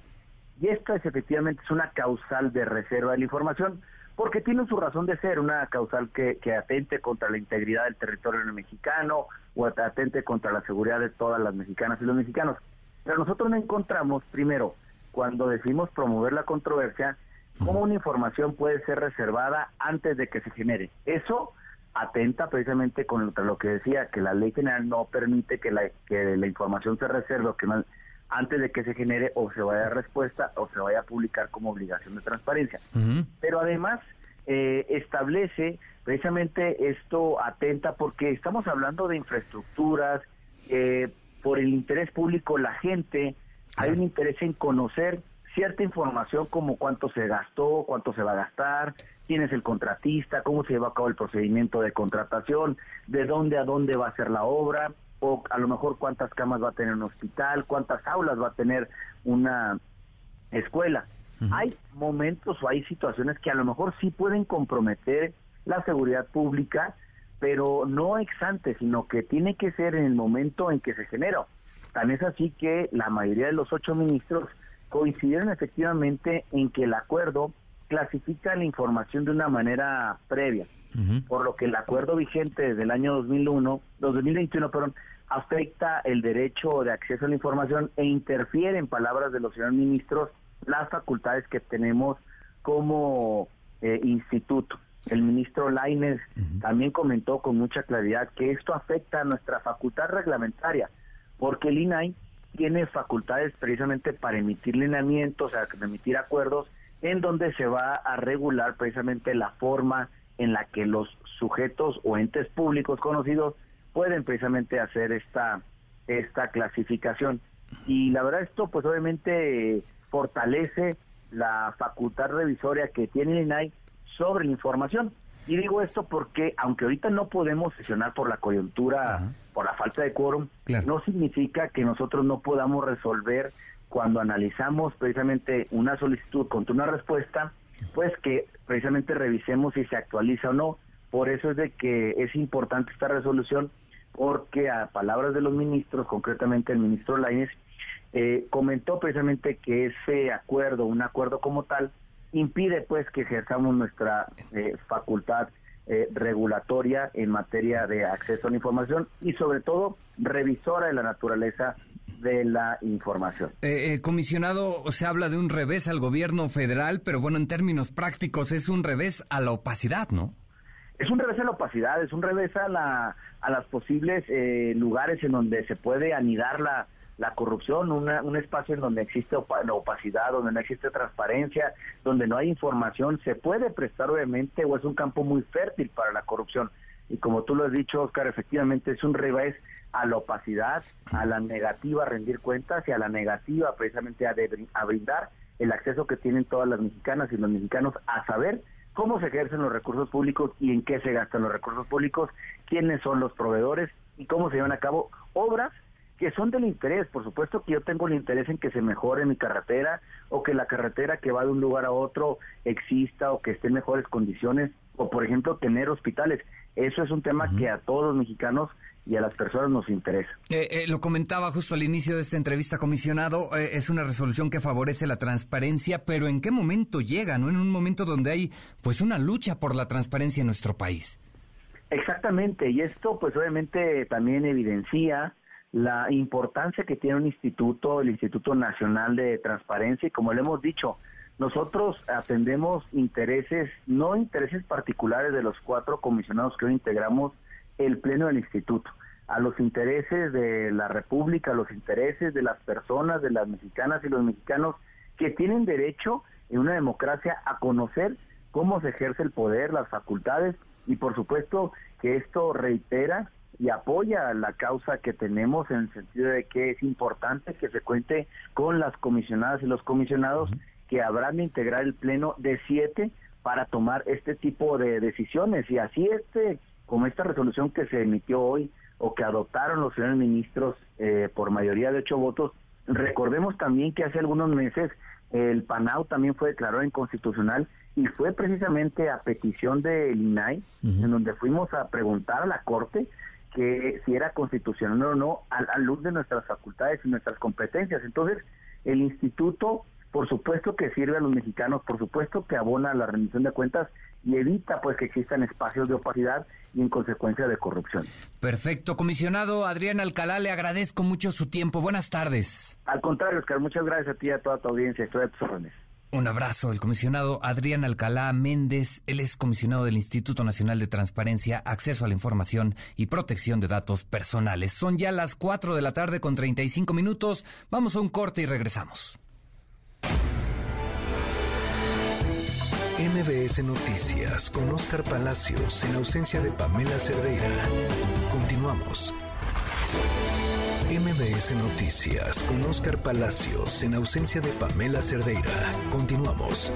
Y esta es efectivamente es una causal de reserva de la información, porque tiene su razón de ser, una causal que, que atente contra la integridad del territorio mexicano o atente contra la seguridad de todas las mexicanas y los mexicanos. Pero nosotros no encontramos, primero, cuando decimos promover la controversia, cómo una información puede ser reservada antes de que se genere. Eso atenta precisamente contra lo que decía, que la ley general no permite que la, que la información se reserve o que antes de que se genere o se vaya a respuesta o se vaya a publicar como obligación de transparencia. Pero además eh, establece precisamente esto atenta porque estamos hablando de infraestructuras, eh, por el interés público la gente, hay un interés en conocer cierta información como cuánto se gastó, cuánto se va a gastar, quién es el contratista, cómo se lleva a cabo el procedimiento de contratación, de dónde a dónde va a ser la obra, o a lo mejor cuántas camas va a tener un hospital, cuántas aulas va a tener una escuela. Hay momentos o hay situaciones que a lo mejor sí pueden comprometer la seguridad pública, pero no ex ante, sino que tiene que ser en el momento en que se generó. Tan es así que la mayoría de los ocho ministros coincidieron efectivamente en que el acuerdo clasifica la información de una manera previa, por lo que el acuerdo vigente desde el año 2001, 2021, perdón, afecta el derecho de acceso a la información e interfiere, en palabras de los señores ministros, las facultades que tenemos como eh, instituto. El ministro Laines también comentó con mucha claridad que esto afecta a nuestra facultad reglamentaria, porque el INAI tiene facultades precisamente para emitir lineamientos, o sea, emitir acuerdos en donde se va a regular precisamente la forma en la que los sujetos o entes públicos conocidos pueden precisamente hacer esta esta clasificación. Y la verdad esto pues obviamente fortalece la facultad revisoria que tiene el INAI sobre la información y digo esto porque, aunque ahorita no podemos sesionar por la coyuntura, por la falta de quórum, no significa que nosotros no podamos resolver cuando analizamos precisamente una solicitud contra una respuesta, pues que precisamente revisemos si se actualiza o no. Por eso es de que es importante esta resolución, porque a palabras de los ministros, concretamente el ministro Lainez, eh, comentó precisamente que ese acuerdo, un acuerdo como tal, impide pues que ejerzamos nuestra eh, facultad eh, regulatoria en materia de acceso a la información y sobre todo revisora de la naturaleza de la información. Eh, comisionado, se habla de un revés al gobierno federal, pero bueno, en términos prácticos es un revés a la opacidad, ¿no? Es un revés a la opacidad, es un revés a, la, a las posibles lugares en donde se puede anidar la, la corrupción, un espacio en donde existe opacidad, donde no existe transparencia, donde no hay información, se puede prestar obviamente o es un campo muy fértil para la corrupción. Y como tú lo has dicho, Oscar, efectivamente es un revés a la opacidad, a la negativa a rendir cuentas y a la negativa precisamente a, a brindar el acceso que tienen todas las mexicanas y los mexicanos a saber cómo se ejercen los recursos públicos y en qué se gastan los recursos públicos, quiénes son los proveedores y cómo se llevan a cabo obras que son del interés. Por supuesto que yo tengo el interés en que se mejore mi carretera o que la carretera que va de un lugar a otro exista o que esté en mejores condiciones o, por ejemplo, tener hospitales. Eso es un tema que a todos los mexicanos y a las personas nos interesa. Eh, eh, lo comentaba justo al inicio de esta entrevista, comisionado, eh, es una resolución que favorece la transparencia, pero ¿en qué momento llega? ¿No? En un momento donde hay pues una lucha por la transparencia en nuestro país. Exactamente, y esto pues obviamente también evidencia la importancia que tiene un instituto, el Instituto Nacional de Transparencia, y como le hemos dicho, nosotros atendemos intereses, no intereses particulares de los cuatro comisionados que hoy integramos el Pleno del Instituto, a los intereses de la República, a los intereses de las personas, de las mexicanas y los mexicanos que tienen derecho en una democracia a conocer cómo se ejerce el poder, las facultades y por supuesto que esto reitera y apoya la causa que tenemos en el sentido de que es importante que se cuente con las comisionadas y los comisionados que habrán de integrar el pleno de siete para tomar este tipo de decisiones. Y así este como esta resolución que se emitió hoy o que adoptaron los señores ministros eh, por mayoría de ocho votos recordemos también que hace algunos meses el PANAU también fue declarado inconstitucional y fue precisamente a petición del INAI, en donde fuimos a preguntar a la Corte que si era constitucional o no a la luz de nuestras facultades y nuestras competencias. Entonces, el instituto, por supuesto que sirve a los mexicanos, por supuesto que abona la rendición de cuentas y evita pues que existan espacios de opacidad y en consecuencia de corrupción. Perfecto, comisionado Adrián Alcalá, le agradezco mucho su tiempo. Buenas tardes. Al contrario, Oscar, muchas gracias a ti y a toda tu audiencia. Estoy a tus órdenes. Un abrazo, el comisionado Adrián Alcalá Méndez, él es comisionado del Instituto Nacional de Transparencia, Acceso a la Información y Protección de Datos Personales. Son ya las 4 de la tarde con 35 minutos. Vamos a un corte y regresamos. MBS Noticias con Oscar Palacios en ausencia de Pamela Cerdeira. Continuamos. MBS Noticias con Oscar Palacios en ausencia de Pamela Cerdeira. Continuamos.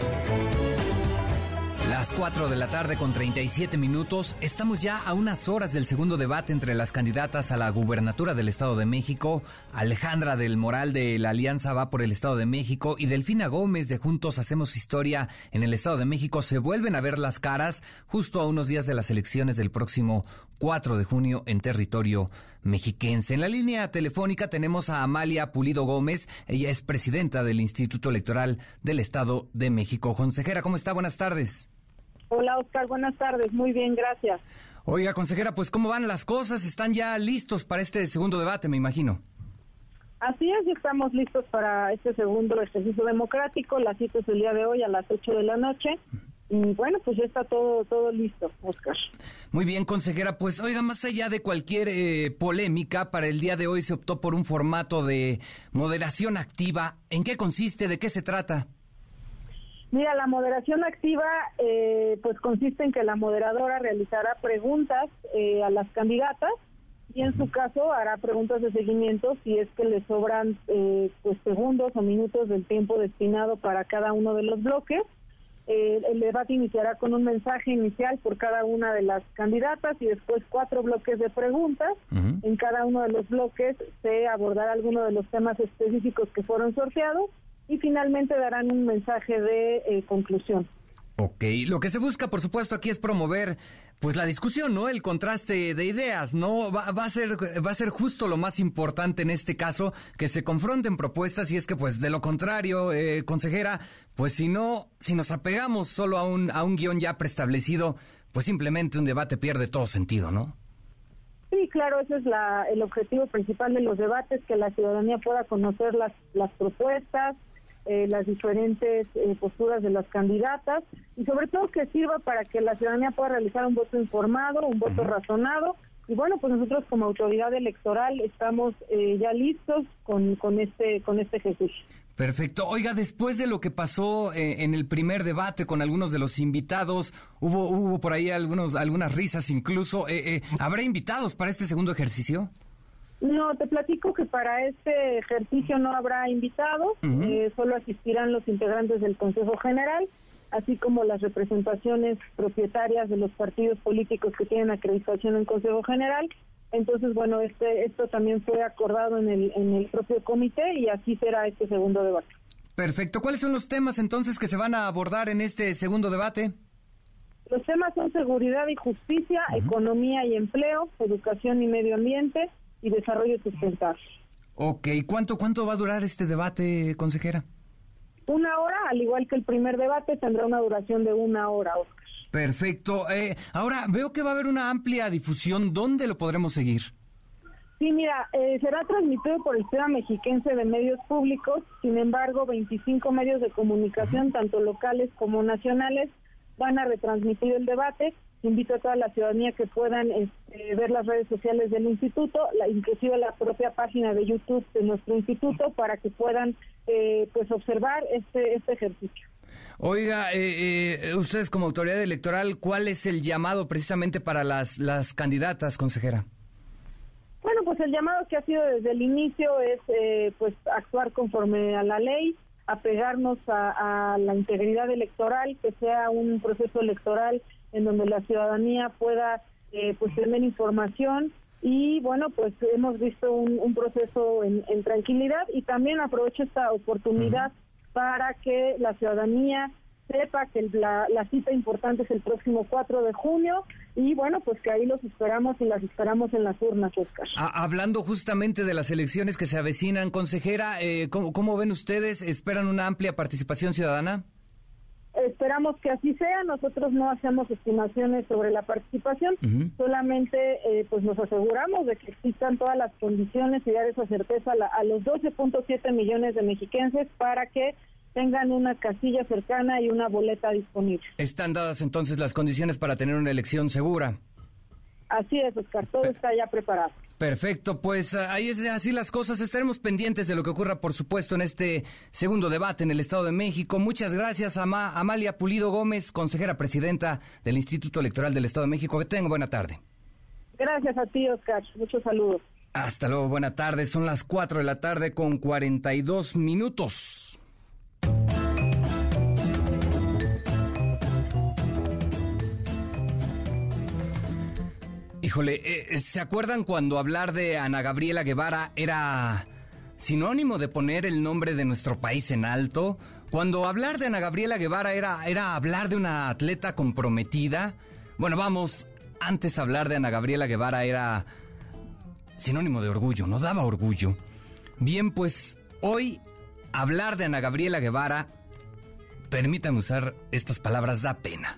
Las 4 de la tarde con 37 minutos. Estamos ya a unas horas del segundo debate entre las candidatas a la gubernatura del Estado de México. Alejandra del Moral de la Alianza va por el Estado de México y Delfina Gómez de Juntos Hacemos Historia en el Estado de México se vuelven a ver las caras justo a unos días de las elecciones del próximo 4 de junio en territorio mexiquense. En la línea telefónica tenemos a Amalia Pulido Gómez. Ella es presidenta del Instituto Electoral del Estado de México. Consejera, ¿cómo está? Buenas tardes. Hola, Oscar. Buenas tardes. Muy bien, gracias. Oiga, consejera, pues ¿cómo van las cosas? ¿Están ya listos para este segundo debate, me imagino? Así es, estamos listos para este segundo ejercicio democrático. La cita es el día de hoy a las 8 de la noche. Y bueno, pues ya está todo, todo listo, Oscar. Muy bien, consejera. Pues oiga, más allá de cualquier eh, polémica, para el día de hoy se optó por un formato de moderación activa. ¿En qué consiste? ¿De qué se trata? Mira, la moderación activa eh, pues consiste en que la moderadora realizará preguntas eh, a las candidatas y en su caso hará preguntas de seguimiento si es que le sobran pues segundos o minutos del tiempo destinado para cada uno de los bloques eh, el debate iniciará con un mensaje inicial por cada una de las candidatas y después cuatro bloques de preguntas. En cada uno de los bloques se abordará alguno de los temas específicos que fueron sorteados y finalmente darán un mensaje de eh, conclusión. Ok, lo que se busca, por supuesto, aquí es promover, pues, la discusión, ¿no? El contraste de ideas, ¿no? Va, a ser, va a ser justo lo más importante en este caso, que se confronten propuestas y es que, pues, de lo contrario, eh, consejera, pues, si no, si nos apegamos solo a un, a un guion ya preestablecido, pues, simplemente un debate pierde todo sentido, ¿no? Sí, claro, ese es la, el objetivo principal de los debates, que la ciudadanía pueda conocer las, las propuestas, eh, las diferentes eh, posturas de las candidatas y sobre todo que sirva para que la ciudadanía pueda realizar un voto informado, un voto razonado. Y bueno, pues nosotros como autoridad electoral estamos eh, ya listos con, con, este, con este ejercicio. Perfecto. Oiga, después de lo que pasó en el primer debate con algunos de los invitados, hubo, hubo por ahí algunos, algunas risas incluso. ¿Habrá invitados para este segundo ejercicio? No, te platico que para este ejercicio no habrá invitados, eh, solo asistirán los integrantes del Consejo General, así como las representaciones propietarias de los partidos políticos que tienen acreditación en Consejo General. Entonces, bueno, este, esto también fue acordado en el, en el propio comité y así será este segundo debate. Perfecto. ¿Cuáles son los temas entonces que se van a abordar en este segundo debate? Los temas son seguridad y justicia, economía y empleo, educación y medio ambiente, y desarrollo sustentable. Ok, ¿cuánto, cuánto va a durar este debate, consejera? Una hora, al igual que el primer debate, tendrá una duración de una hora, Oscar. Perfecto. Eh, ahora, veo que va a haber una amplia difusión. ¿Dónde lo podremos seguir? Sí, mira, eh, será transmitido por el Sistema Mexiquense de Medios Públicos, sin embargo, 25 medios de comunicación, tanto locales como nacionales, van a retransmitir el debate. Invito a toda la ciudadanía que puedan este, ver las redes sociales del instituto, la, inclusive la propia página de YouTube de nuestro instituto, para que puedan eh, pues observar este, este ejercicio. Oiga, eh, eh, ustedes como autoridad electoral, ¿cuál es el llamado precisamente para las, las candidatas, consejera? Bueno, pues el llamado que ha sido desde el inicio es eh, pues actuar conforme a la ley, apegarnos a, a, la integridad electoral, que sea un proceso electoral en donde la ciudadanía pueda eh, pues tener información y bueno pues hemos visto un, un proceso en, en, tranquilidad y también aprovecho esta oportunidad uh -huh. para que la ciudadanía sepa que la, la, cita importante es el próximo 4 de junio y bueno, pues que ahí los esperamos y las esperamos en las urnas, Oscar. Ah, hablando justamente de las elecciones que se avecinan, consejera, eh, ¿cómo, ¿cómo, ven ustedes? ¿Esperan una amplia participación ciudadana? Esperamos que así sea. Nosotros no hacemos estimaciones sobre la participación, uh -huh. solamente eh, pues nos aseguramos de que existan todas las condiciones y dar esa certeza a, la, a los 12.7 millones de mexiquenses para que tengan una casilla cercana y una boleta disponible. Están dadas entonces las condiciones para tener una elección segura. Así es, Oscar, todo está ya preparado. Perfecto, pues ahí es así las cosas. Estaremos pendientes de lo que ocurra, por supuesto, en este segundo debate en el Estado de México. Muchas gracias a Ama Amalia Pulido Gómez, consejera presidenta del Instituto Electoral del Estado de México. Que tenga buena tarde. Gracias a ti, Oscar. Muchos saludos. Hasta luego, buena tarde. Son las 4 de la tarde con 42 minutos. Híjole, eh, ¿se acuerdan cuando hablar de Ana Gabriela Guevara era sinónimo de poner el nombre de nuestro país en alto? Cuando hablar de Ana Gabriela Guevara era, era hablar de una atleta comprometida. Bueno, vamos, antes hablar de Ana Gabriela Guevara era sinónimo de orgullo, no daba orgullo. Bien, pues hoy hablar de Ana Gabriela Guevara, permítame usar estas palabras, da pena.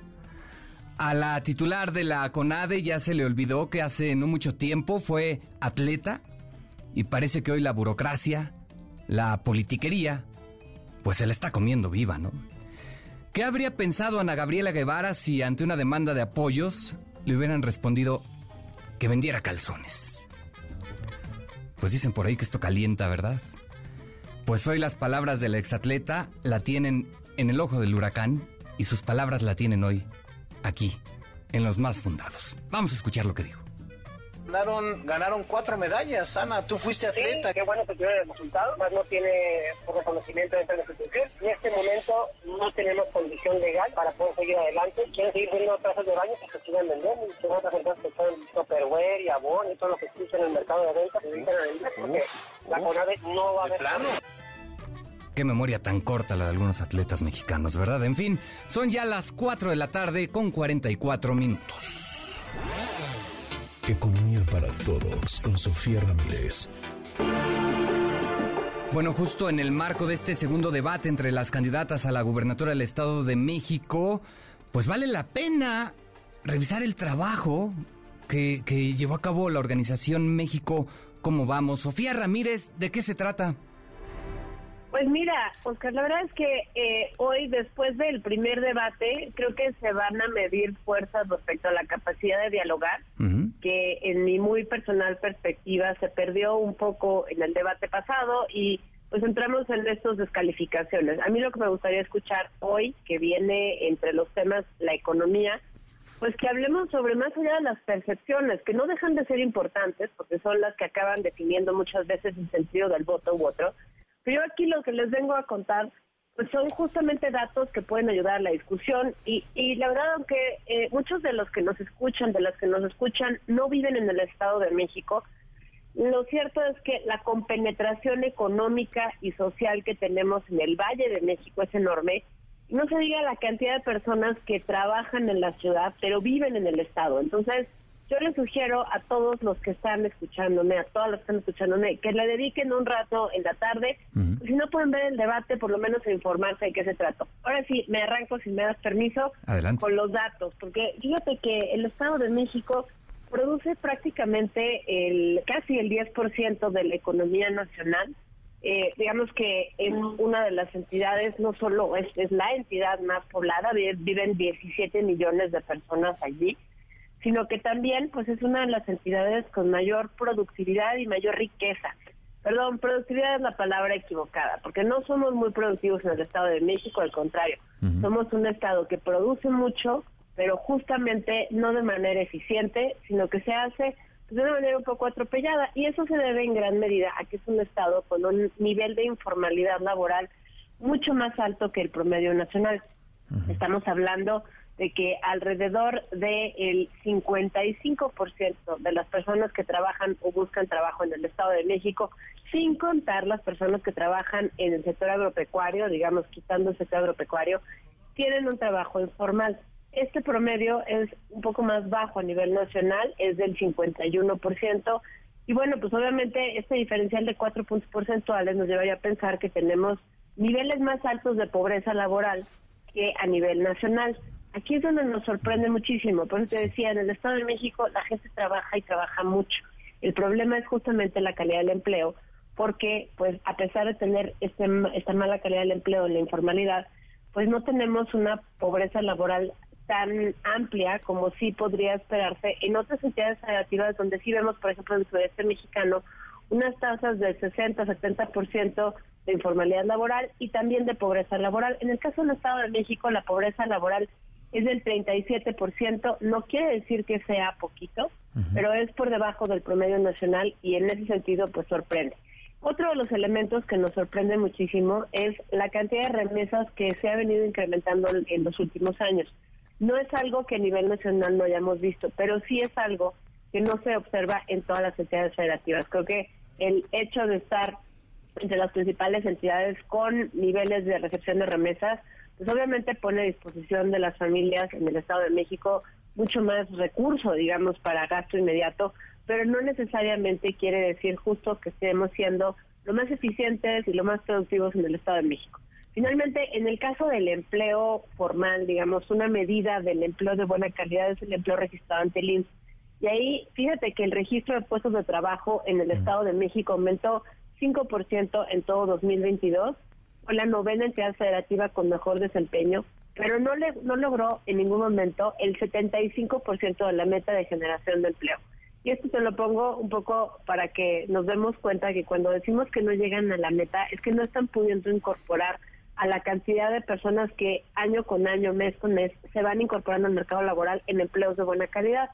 A la titular de la CONADE ya se le olvidó que hace no mucho tiempo fue atleta y parece que hoy la burocracia, la politiquería, pues se la está comiendo viva, ¿no? ¿Qué habría pensado Ana Gabriela Guevara si ante una demanda de apoyos le hubieran respondido que vendiera calzones? Pues dicen por ahí que esto calienta, ¿verdad? Pues hoy las palabras de la exatleta la tienen en el ojo del huracán y sus palabras la tienen hoy aquí, en los más fundados. Vamos a escuchar lo que dijo. Ganaron, ganaron cuatro medallas, Ana. Tú fuiste atleta. Sí, qué bueno que tiene el resultado. Más no tiene reconocimiento dentro de la institución. En este momento no tenemos condición legal para poder seguir adelante. Quieren seguir vendiendo trazas de baño que se siguen vendiendo. Y son otras empresas que son Tupperware y Avon y todo lo que existe en el mercado de venta. Se dedican a vender porque uf, la CONAVE no va a haber. Qué memoria tan corta la de algunos atletas mexicanos, ¿verdad? En fin, son ya las 4 de la tarde con 44 minutos. Economía para todos con Sofía Ramírez. Bueno, justo en el marco de este segundo debate entre las candidatas a la gubernatura del Estado de México, pues vale la pena revisar el trabajo que, que llevó a cabo la organización México ¿Cómo vamos? Sofía Ramírez, ¿de qué se trata? Pues mira, Oscar, la verdad es que eh, hoy, después del primer debate, creo que se van a medir fuerzas respecto a la capacidad de dialogar, uh -huh. que en mi muy personal perspectiva se perdió un poco en el debate pasado y pues entramos en estas descalificaciones. A mí lo que me gustaría escuchar hoy, que viene entre los temas la economía, pues que hablemos sobre más allá de las percepciones, que no dejan de ser importantes, porque son las que acaban definiendo muchas veces el sentido del voto u otro, pero yo aquí lo que les vengo a contar pues son justamente datos que pueden ayudar a la discusión y, y la verdad aunque eh, muchos de los que nos escuchan, de las que nos escuchan, no viven en el Estado de México, lo cierto es que la compenetración económica y social que tenemos en el Valle de México es enorme. No se diga la cantidad de personas que trabajan en la ciudad, pero viven en el Estado. Entonces, yo les sugiero a todos los que están escuchándome, a todas las que están escuchándome, que le dediquen un rato en la tarde. Uh -huh. Si no pueden ver el debate, por lo menos informarse de qué se trata. Ahora sí, me arranco, si me das permiso, Adelante. con los datos, porque fíjate que el Estado de México produce prácticamente el casi el 10% de la economía nacional. Eh, digamos que es una de las entidades, no solo es, es la entidad más poblada, viven 17 millones de personas allí, sino que también pues es una de las entidades con mayor productividad y mayor riqueza. Perdón, productividad es la palabra equivocada, porque no somos muy productivos en el Estado de México, al contrario, somos un Estado que produce mucho, pero justamente no de manera eficiente, sino que se hace pues, de una manera un poco atropellada. Y eso se debe en gran medida a que es un Estado con un nivel de informalidad laboral mucho más alto que el promedio nacional. Estamos hablando de que alrededor del 55% de las personas que trabajan o buscan trabajo en el Estado de México, sin contar las personas que trabajan en el sector agropecuario, digamos, quitando el sector agropecuario, tienen un trabajo informal. Este promedio es un poco más bajo a nivel nacional, es del 51%. Y bueno, pues obviamente este diferencial de cuatro puntos porcentuales nos llevaría a pensar que tenemos niveles más altos de pobreza laboral que a nivel nacional. Aquí es donde nos sorprende muchísimo. Por eso te decía, en el Estado de México la gente trabaja y trabaja mucho. El problema es justamente la calidad del empleo, porque pues a pesar de tener este, esta mala calidad del empleo en la informalidad, pues no tenemos una pobreza laboral tan amplia como sí podría esperarse en otras entidades federativas donde sí vemos, por ejemplo, en el sudeste mexicano, unas tasas de 60-70% de informalidad laboral y también de pobreza laboral. En el caso del Estado de México, la pobreza laboral es del 37%, no quiere decir que sea poquito, pero es por debajo del promedio nacional y en ese sentido pues sorprende. Otro de los elementos que nos sorprende muchísimo es la cantidad de remesas que se ha venido incrementando en los últimos años. No es algo que a nivel nacional no hayamos visto, pero sí es algo que no se observa en todas las entidades federativas. Creo que el hecho de estar entre las principales entidades con niveles de recepción de remesas, pues obviamente pone a disposición de las familias en el Estado de México mucho más recurso, digamos, para gasto inmediato, pero no necesariamente quiere decir justo que estemos siendo lo más eficientes y lo más productivos en el Estado de México. Finalmente, en el caso del empleo formal, digamos, una medida del empleo de buena calidad es el empleo registrado ante el INSS. Y ahí, fíjate que el registro de puestos de trabajo en el Estado de México aumentó 5% en todo 2022, fue la novena entidad federativa con mejor desempeño, pero no, le, no logró en ningún momento el 75% de la meta de generación de empleo. Y esto te lo pongo un poco para que nos demos cuenta que cuando decimos que no llegan a la meta es que no están pudiendo incorporar a la cantidad de personas que año con año, mes con mes, se van incorporando al mercado laboral en empleos de buena calidad.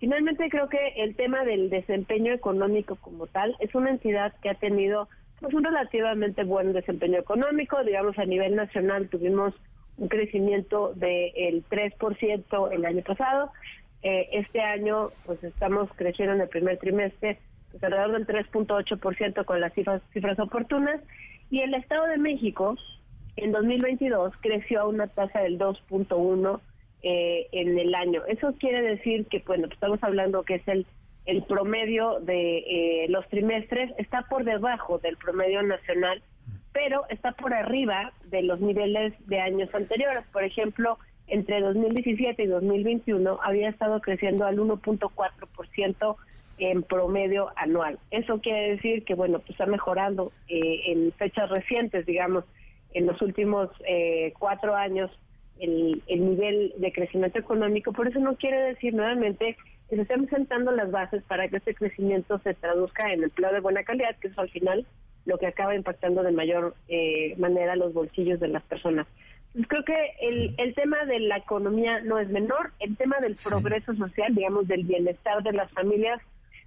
Finalmente, creo que el tema del desempeño económico como tal es una entidad que ha tenido pues, un relativamente buen desempeño económico. Digamos, a nivel nacional tuvimos un crecimiento del 3% el año pasado. Eh, este año, pues estamos creciendo en el primer trimestre pues, alrededor del 3.8% con las cifras, cifras oportunas. Y el Estado de México, en 2022 creció a una tasa del 2.1 eh, en el año. Eso quiere decir que, bueno, pues estamos hablando que es el, el promedio de eh, los trimestres, está por debajo del promedio nacional, pero está por arriba de los niveles de años anteriores. Por ejemplo, entre 2017 y 2021 había estado creciendo al 1.4% en promedio anual. Eso quiere decir que, bueno, pues está mejorando eh, en fechas recientes, digamos, en los últimos eh, cuatro años el, nivel de crecimiento económico. Por eso no quiere decir nuevamente que se estén sentando las bases para que ese crecimiento se traduzca en empleo de buena calidad, que es al final lo que acaba impactando de mayor eh, manera los bolsillos de las personas. Pues creo que el, el tema de la economía no es menor, el tema del progreso social, digamos, del bienestar de las familias,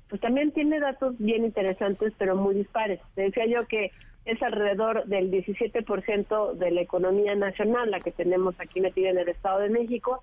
pues también tiene datos bien interesantes, pero muy dispares. Te decía yo que es alrededor del 17% de la economía nacional, la que tenemos aquí metida en el Estado de México,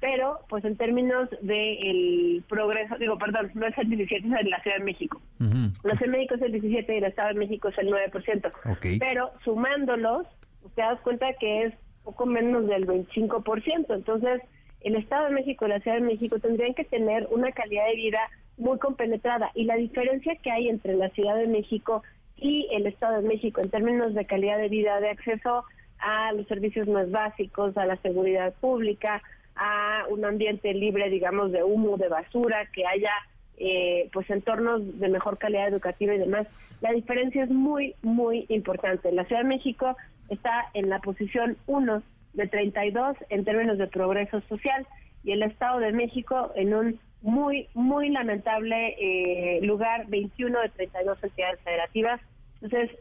pero pues en términos del progreso, digo, perdón, no es el 17, es la Ciudad de México. La Ciudad de México es el 17 y el Estado de México es el 9%. Pero sumándolos, te das cuenta que es poco menos del 25%. Entonces, el Estado de México y la Ciudad de México tendrían que tener una calidad de vida muy compenetrada. Y la diferencia que hay entre la Ciudad de México y el Estado de México en términos de calidad de vida, de acceso a los servicios más básicos, a la seguridad pública, a un ambiente libre, digamos, de humo, de basura, que haya eh, pues entornos de mejor calidad educativa y demás. La diferencia es muy, muy importante. La Ciudad de México está en la posición 1 de 32 en términos de progreso social y el Estado de México en un muy, muy lamentable eh, lugar 21 de 32 entidades federativas. Entonces,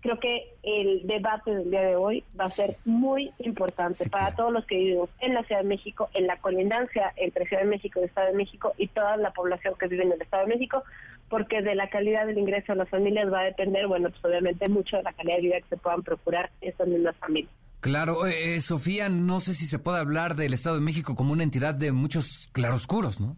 creo que el debate del día de hoy va a ser muy importante para todos los que vivimos en la Ciudad de México, en la colindancia entre Ciudad de México y Estado de México y toda la población que vive en el Estado de México, porque de la calidad del ingreso de las familias va a depender, bueno, pues obviamente mucho de la calidad de vida que se puedan procurar esas mismas familias. Claro, eh, eh, Sofía, no sé si se puede hablar del Estado de México como una entidad de muchos claroscuros, ¿no?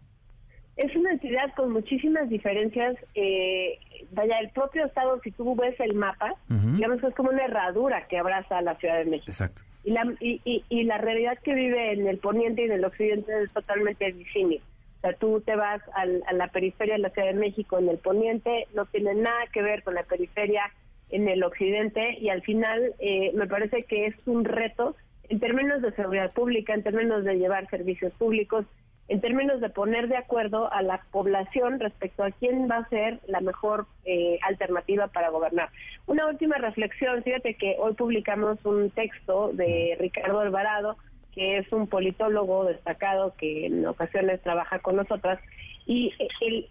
Es una entidad con muchísimas diferencias. Eh, vaya, el propio Estado, si tú ves el mapa, digamos que es como una herradura que abraza a la Ciudad de México. Exacto. Y la, y, y, la realidad que vive en el poniente y en el occidente es totalmente disímil. O sea, tú te vas a la periferia de la Ciudad de México en el poniente, no tiene nada que ver con la periferia en el occidente y al final eh, me parece que es un reto en términos de seguridad pública, en términos de llevar servicios públicos, en términos de poner de acuerdo a la población respecto a quién va a ser la mejor eh, alternativa para gobernar. Una última reflexión, fíjate que hoy publicamos un texto de Ricardo Alvarado, que es un politólogo destacado que en ocasiones trabaja con nosotras, y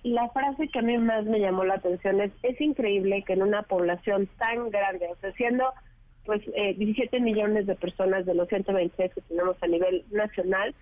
la frase que a mí más me llamó la atención es, es increíble que en una población tan grande, o sea, siendo pues eh, 17 millones de personas de los 126 que tenemos a nivel nacional,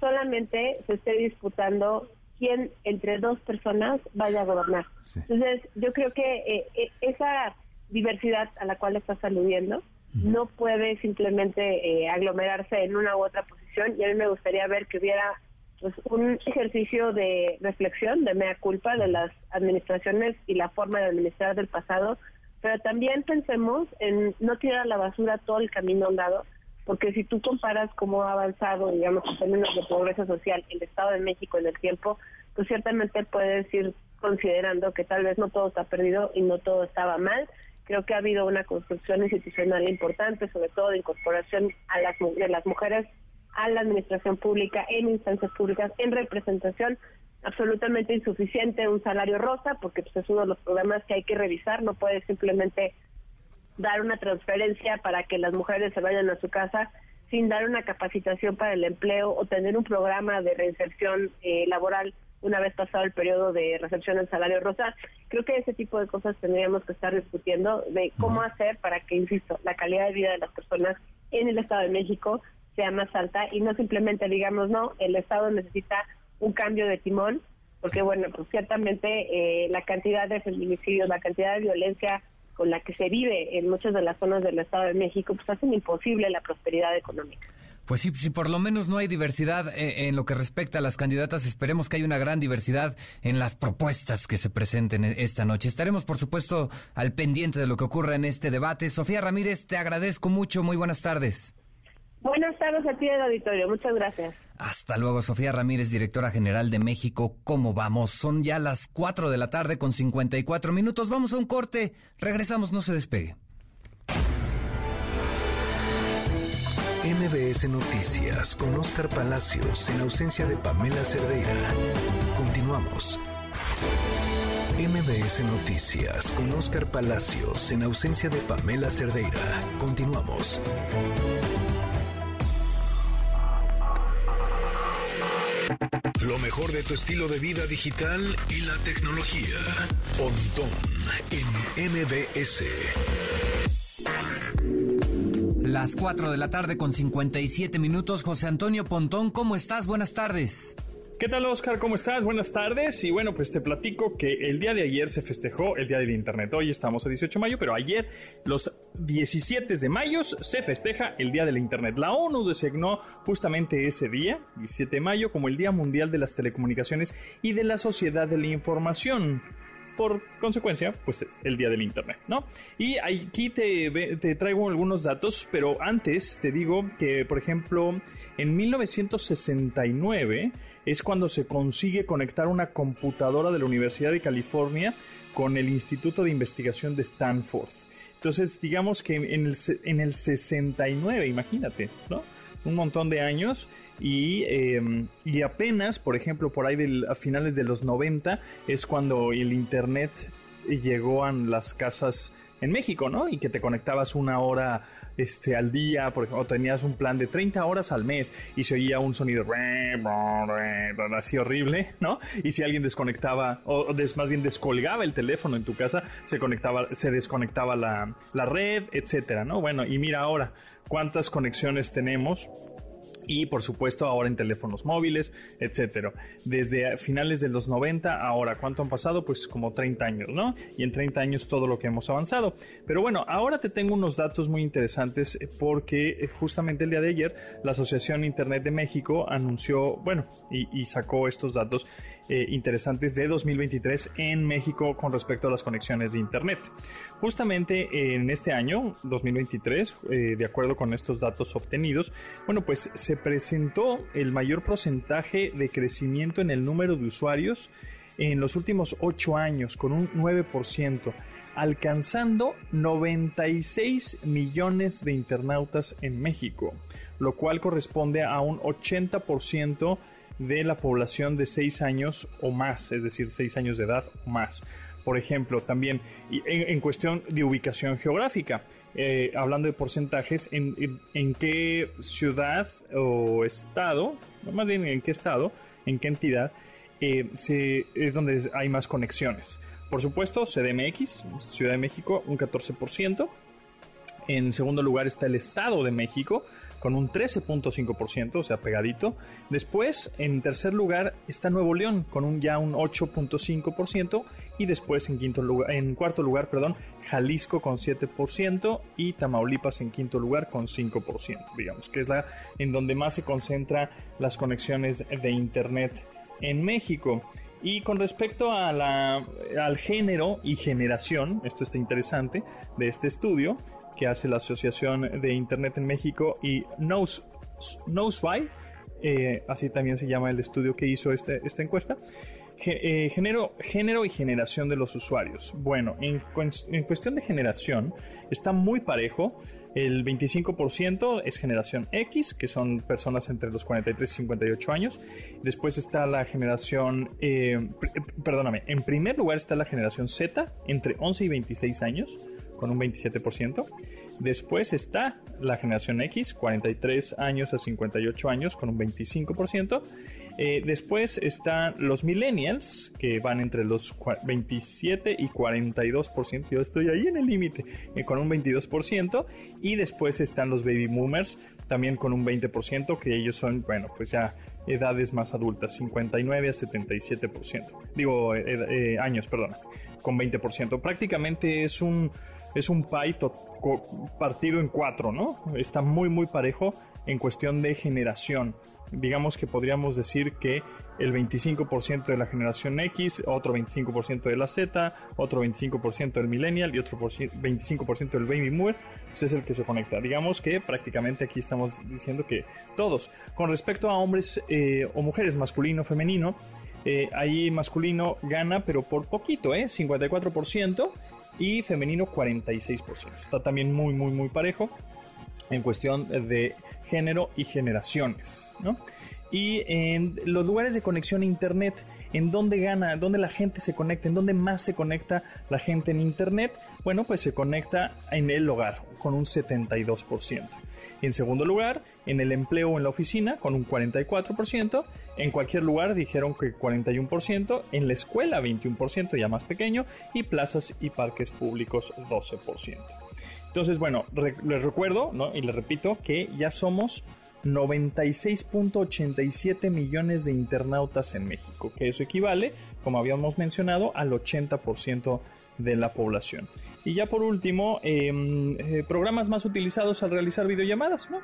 solamente se esté disputando quién entre dos personas vaya a gobernar. Entonces, yo creo que eh, eh, esa diversidad a la cual estás aludiendo no puede simplemente eh, aglomerarse en una u otra posición y a mí me gustaría ver que hubiera pues un ejercicio de reflexión, de mea culpa de las administraciones y la forma de administrar del pasado pero también pensemos en no tirar a la basura todo el camino andado, porque si tú comparas cómo ha avanzado, digamos, en términos de progreso social el Estado de México en el tiempo, pues ciertamente puedes ir considerando que tal vez no todo está perdido y no todo estaba mal. Creo que ha habido una construcción institucional importante, sobre todo de incorporación a las, de las mujeres a la administración pública, en instancias públicas, en representación, absolutamente insuficiente un salario rosa, porque pues, es uno de los problemas que hay que revisar, no puede simplemente dar una transferencia para que las mujeres se vayan a su casa sin dar una capacitación para el empleo o tener un programa de reinserción eh, laboral una vez pasado el periodo de recepción del salario rosa. Creo que ese tipo de cosas tendríamos que estar discutiendo de cómo hacer para que, insisto, la calidad de vida de las personas en el Estado de México sea más alta y no simplemente digamos, no, el Estado necesita un cambio de timón, porque bueno, pues ciertamente eh, la cantidad de feminicidios, la cantidad de violencia con la que se vive en muchas de las zonas del Estado de México, pues hacen imposible la prosperidad económica. Pues sí, si por lo menos no hay diversidad eh, en lo que respecta a las candidatas, esperemos que haya una gran diversidad en las propuestas que se presenten e-, esta noche. Estaremos, por supuesto, al pendiente de lo que ocurra en este debate. Sofía Ramírez, te agradezco mucho. Muy buenas tardes. Buenas tardes a ti del auditorio. Muchas gracias. Hasta luego, Sofía Ramírez, directora general de México. ¿Cómo vamos? Son ya las 4 de la tarde con 54 minutos. Vamos a un corte. Regresamos, no se despegue. MBS Noticias con Oscar Palacios en ausencia de Pamela Cerdeira. Continuamos. MBS Noticias con Oscar Palacios en ausencia de Pamela Cerdeira. Continuamos. Lo mejor de tu estilo de vida digital y la tecnología. Pontón en MBS. Las 4 de la tarde con 57 minutos. José Antonio Pontón, ¿cómo estás? Buenas tardes. ¿Qué tal, Oscar? ¿Cómo estás? Buenas tardes. Y bueno, pues te platico que el día de ayer se festejó el Día del Internet. Hoy estamos a 18 de mayo, pero ayer, los 17 de mayo, se festeja el Día del Internet. La ONU designó justamente ese día, 17 de mayo, como el Día Mundial de las Telecomunicaciones y de la Sociedad de la Información por consecuencia, pues el día del Internet, ¿no? Y aquí te, te, traigo algunos datos, pero antes te digo que, por ejemplo, en 1969 es cuando se consigue conectar una computadora de la Universidad de California con el Instituto de Investigación de Stanford. Entonces, digamos que en el, en el 69, imagínate, ¿no? un montón de años y, em, y apenas, por ejemplo, por ahí a finales de los 90 es cuando el Internet llegó a las casas en México, ¿no? Y que te conectabas una hora este, al día, por ejemplo, tenías un plan de 30 horas al mes y se oía un sonido así horrible, ¿no? Y si alguien desconectaba, o más bien descolgaba el teléfono en tu casa, se conectaba, se desconectaba la, la red, etcétera, ¿no? Bueno, y mira ahora cuántas conexiones tenemos y por supuesto ahora en teléfonos móviles, etcétera. Desde finales de los 90 ahora, ¿cuánto han pasado? Pues como 30 años, ¿no? Y en 30 años todo lo que hemos avanzado. Pero bueno, ahora te tengo unos datos muy interesantes porque eh, justamente el día de ayer la Asociación Internet de México anunció, bueno, y, sacó estos datos eh, interesantes de 2023 en México con respecto a las conexiones de Internet. Justamente en este año, 2023, eh, de acuerdo con estos datos obtenidos, bueno, pues se presentó el mayor porcentaje de crecimiento en el número de usuarios en los últimos 8 años, con un 9%, alcanzando 96 millones de internautas en México, lo cual corresponde a un 80% de la población de 6 años o más, es decir, 6 años de edad o más. Por ejemplo, también en, cuestión de ubicación geográfica, eh, hablando de porcentajes, en, qué ciudad o estado, más bien en qué estado, en qué entidad, eh, es donde hay más conexiones. Por supuesto, CDMX, Ciudad de México, un 14%. En segundo lugar está el Estado de México, con un 13.5%, o sea, pegadito. Después, en tercer lugar, está Nuevo León, con un ya un 8.5%. Y después, en, quinto lugar, en cuarto lugar, perdón, Jalisco con 7% y Tamaulipas en quinto lugar con 5%, digamos, que es la en donde más se concentran las conexiones de Internet en México. Y con respecto a la, al género y generación, esto está interesante, de este estudio, que hace la Asociación de Internet en México y Knows, Why, eh, así también se llama el estudio que hizo este, esta encuesta. Eh, género, género y generación de los usuarios. Bueno, en, en, cuestión de generación está muy parejo. El 25% es generación X, que son personas entre los 43 y 58 años. Después está la generación, eh, perdóname, en primer lugar está la generación Z, entre 11 y 26 años con un 27%. Después está la generación X, 43 años a 58 años, con un 25%. Eh, después están los millennials, que van entre los 27 y 42%. Yo estoy ahí en el límite, eh, con un 22%. Y después están los baby boomers, también con un 20%, que ellos son, bueno, pues ya edades más adultas, 59 a 77%. Digo, eh, años, perdona, con 20%. Prácticamente es un es un pie partido en cuatro, ¿no? Está muy, muy parejo en cuestión de generación. Digamos que podríamos decir que el 25% de la generación X, otro 25% de la Z, otro 25% del millennial y otro 25% del baby boomer, pues es el que se conecta. Digamos que prácticamente aquí estamos diciendo que todos. Con respecto a hombres eh, o mujeres, masculino, femenino, eh, ahí masculino gana, pero por poquito, ¿eh? 54% y femenino 46%. Está también muy, muy, muy parejo en cuestión de género y generaciones, ¿no? Y en los lugares de conexión a Internet, ¿en dónde gana? ¿Dónde la gente se conecta? ¿En dónde más se conecta la gente en Internet? Bueno, pues se conecta en el hogar con un 72%. En segundo lugar, en el empleo en la oficina con un 44%. En cualquier lugar dijeron que 41%. En la escuela 21%, ya más pequeño. Y plazas y parques públicos 12%. Entonces, bueno, les recuerdo y les repito que ya somos 96.87 millones de internautas en México, que eso equivale, como habíamos mencionado, al 80% de la población. Y ya por último, em, eh, programas más utilizados al realizar videollamadas, ¿no?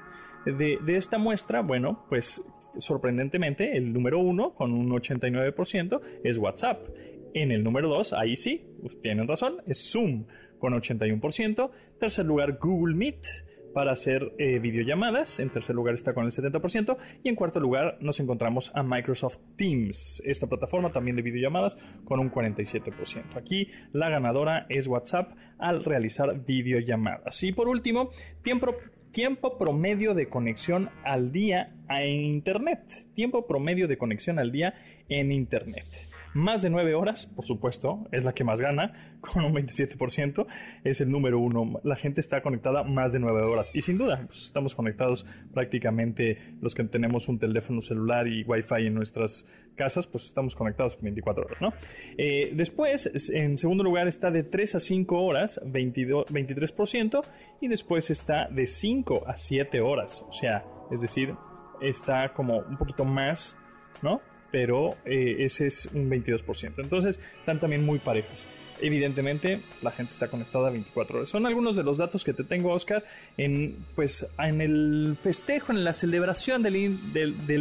De, esta muestra, bueno, pues sorprendentemente el número uno, con un 89%, es WhatsApp. En el número dos, ahí sí, tienen razón, es Zoom, con 81%. Tercer lugar, Google Meet para hacer eh, videollamadas. En tercer lugar está con el 70%. Y en cuarto lugar nos encontramos a Microsoft Teams, esta plataforma también de videollamadas con un 47%. Aquí la ganadora es WhatsApp al realizar videollamadas. Y por último, tiempo, tiempo promedio de conexión al día en Internet. Tiempo promedio de conexión al día en Internet. Más de 9 horas, por supuesto, es la que más gana, (laughs) con un 27%, es el número uno. La gente está conectada más de 9 horas. Y sin duda, pues, estamos conectados prácticamente los que tenemos un teléfono celular y Wi-Fi en nuestras casas, pues estamos conectados 24 horas, ¿no? Eh, después, en segundo lugar, está de 3 a 5 horas, 22, 23%, y después está de 5 a 7 horas. O sea, es decir, está como un poquito más, ¿no? Pero eh, ese es un 22%. Entonces están también muy parejas. Evidentemente, la gente está conectada 24 horas. Son algunos de los datos que te tengo, Oscar, en, pues, en el festejo, en la celebración del,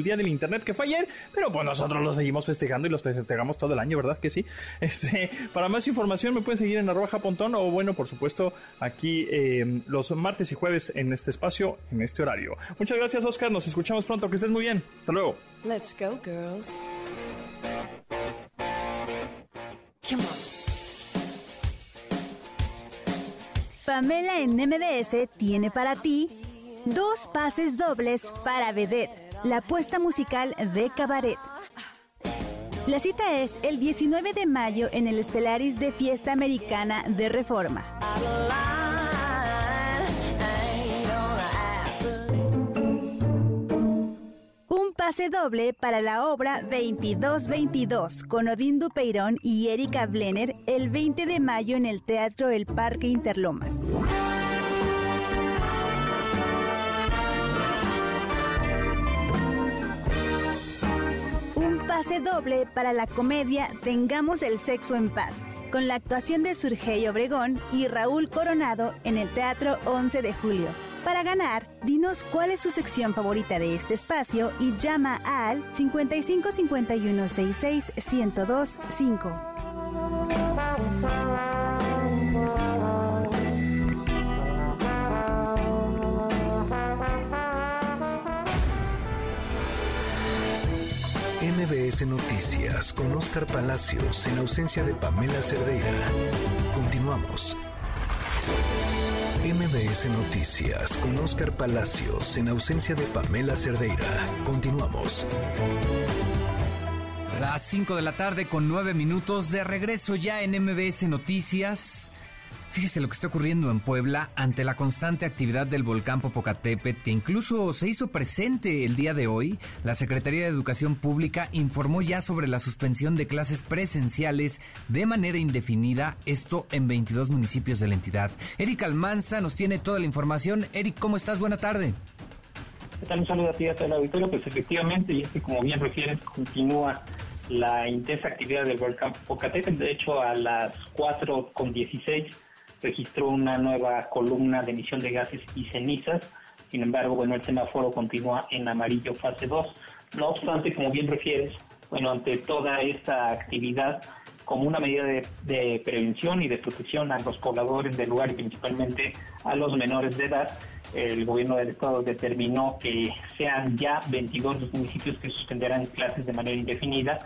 Día del Internet que fue ayer, pero pues nosotros lo seguimos festejando y los festejamos todo el año, ¿verdad que sí? (laughs) Este, para más información me pueden seguir en arroba japontón o bueno, por supuesto, aquí eh, los martes y jueves en este espacio, en este horario. Muchas gracias, Oscar. Nos escuchamos pronto. Que estés muy bien. Hasta luego. Let's go, girls. Pamela en MBS tiene para ti dos pases dobles para Vedette, la apuesta musical de Cabaret. La cita es el 19 de mayo en el Estelaris de Fiesta Americana de Reforma. Pase doble para la obra 2222 con Odín Dupeirón y Erika Blenner el 20 de mayo en el Teatro El Parque Interlomas. Un pase doble para la comedia Tengamos el sexo en paz con la actuación de Surgey Obregón y Raúl Coronado en el Teatro 11 de Julio. Para ganar, dinos cuál es tu sección favorita de este espacio y llama al 55 51 66 1025. 5. MBS Noticias con Oscar Palacios en ausencia de Pamela Cerdeira. Continuamos. MBS Noticias con Oscar Palacios en ausencia de Pamela Cerdeira. Continuamos. Las 5 de la tarde con 9 minutos de regreso ya en MBS Noticias. Fíjese lo que está ocurriendo en Puebla ante la constante actividad del volcán Popocatépetl, que incluso se hizo presente el día de hoy. La Secretaría de Educación Pública informó ya sobre la suspensión de clases presenciales de manera indefinida, esto en 22 municipios de la entidad. Eric Almanza nos tiene toda la información. Eric, ¿cómo estás? Buena tarde. ¿Qué tal? Un saludo a ti a todo el auditorio. Pues efectivamente, y es que como bien refieres, continúa la intensa actividad del volcán Popocatépetl. De hecho, a las 4.16 registró una nueva columna de emisión de gases y cenizas. Sin embargo, bueno, el semáforo continúa en amarillo fase 2. No obstante, como bien refieres, bueno, ante toda esta actividad, como una medida de, prevención y de protección a los pobladores del lugar y principalmente a los menores de edad, el gobierno del estado determinó que sean ya 22 los municipios que suspenderán clases de manera indefinida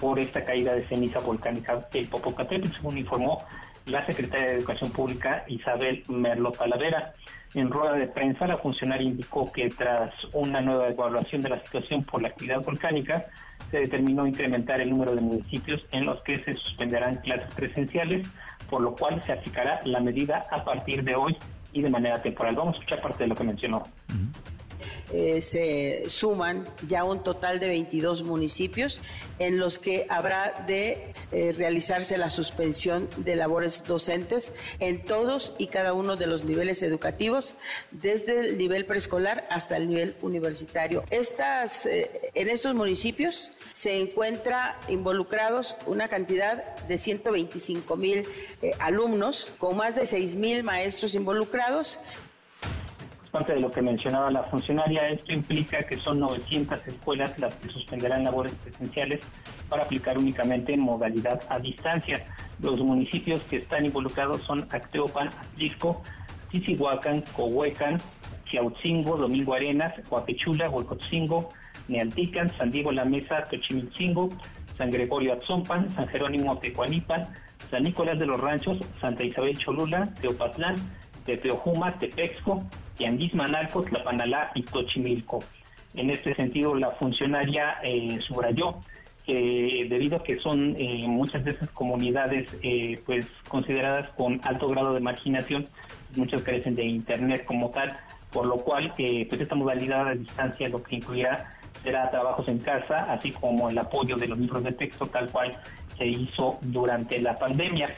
por esta caída de ceniza volcánica del Popocatépetl, según informó la secretaria de Educación Pública Isabel Merlo Talavera. En rueda de prensa, la funcionaria indicó que tras una nueva evaluación de la situación por la actividad volcánica, se determinó incrementar el número de municipios en los que se suspenderán clases presenciales, por lo cual se aplicará la medida a partir de hoy y de manera temporal. Vamos a escuchar parte de lo que mencionó. Eh, se suman ya un total de 22 municipios en los que habrá de eh, realizarse la suspensión de labores docentes en todos y cada uno de los niveles educativos, desde el nivel preescolar hasta el nivel universitario. Estas, eh, en estos municipios se encuentra involucrados una cantidad de 125 mil alumnos, con más de 6 mil maestros involucrados parte de lo que mencionaba la funcionaria, esto implica que son 900 escuelas las que suspenderán labores presenciales para aplicar únicamente en modalidad a distancia. Los municipios que están involucrados son Acteopan, Atlisco, Tisihuacan, Cohuecan, Chiautzingo, Domingo Arenas, Huapechula, Huecotzingo, Neantican, San Diego La Mesa, Tochimilcingo, San Gregorio Atzompan, San Jerónimo Tecuanipan, San Nicolás de los Ranchos, Santa Isabel Cholula, Teopatlán, Tepeojuma, Tepexco, Tianguis Manalco, Tlapanalá y Tochimilco. En este sentido, la funcionaria eh, subrayó que debido a que son eh, muchas de esas comunidades eh, pues consideradas con alto grado de marginación, muchas carecen de internet como tal, por lo cual pues esta modalidad a distancia lo que incluirá será trabajos en casa, así como el apoyo de los libros de texto tal cual se hizo durante la pandemia.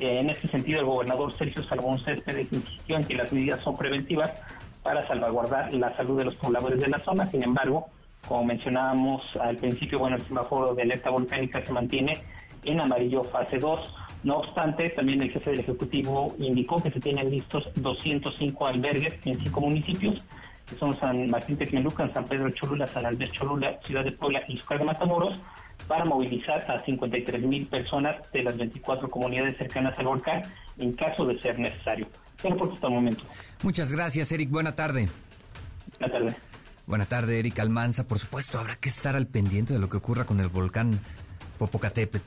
En este sentido, el gobernador Sergio Salomón Céspedes insistió en que las medidas son preventivas para salvaguardar la salud de los pobladores de la zona. Sin embargo, como mencionábamos al principio, bueno, el semáforo de alerta volcánica se mantiene en amarillo fase 2. No obstante, también el jefe del Ejecutivo indicó que se tienen listos 205 albergues en cinco municipios, que son San Martín Texmelucan, San Pedro Cholula, San Andrés Cholula, Ciudad de Puebla y Zúcar de Matamoros, para movilizar a 53 mil personas de las 24 comunidades cercanas al volcán en caso de ser necesario. Solo por hasta el momento. Muchas gracias, Eric. Buena tarde. Buena tarde. Buena tarde, Eric Almanza. Por supuesto, habrá que estar al pendiente de lo que ocurra con el volcán Popocatépetl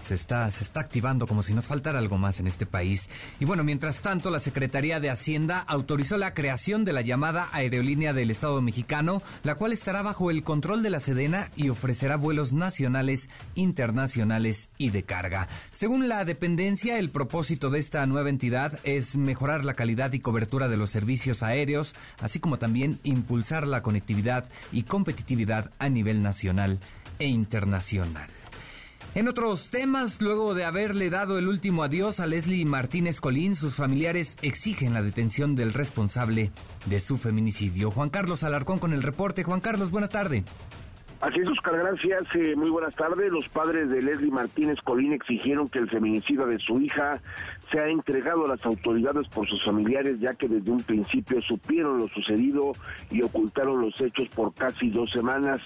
se está, se está activando como si nos faltara algo más en este país. Y bueno, mientras tanto, la Secretaría de Hacienda autorizó la creación de la llamada Aerolínea del Estado mexicano, la cual estará bajo el control de la Sedena y ofrecerá vuelos nacionales, internacionales y de carga. Según la dependencia, el propósito de esta nueva entidad es mejorar la calidad y cobertura de los servicios aéreos, así como también impulsar la conectividad y competitividad a nivel nacional e internacional. En otros temas, luego de haberle dado el último adiós a Leslie Martínez Colín, sus familiares exigen la detención del responsable de su feminicidio. Juan Carlos Alarcón con el reporte. Juan Carlos, buena tarde. Así es, Oscar, gracias. Eh, muy buenas tardes. Los padres de Leslie Martínez Colín exigieron que el feminicidio de su hija sea entregado a las autoridades por sus familiares, ya que desde un principio supieron lo sucedido y ocultaron los hechos por casi dos semanas.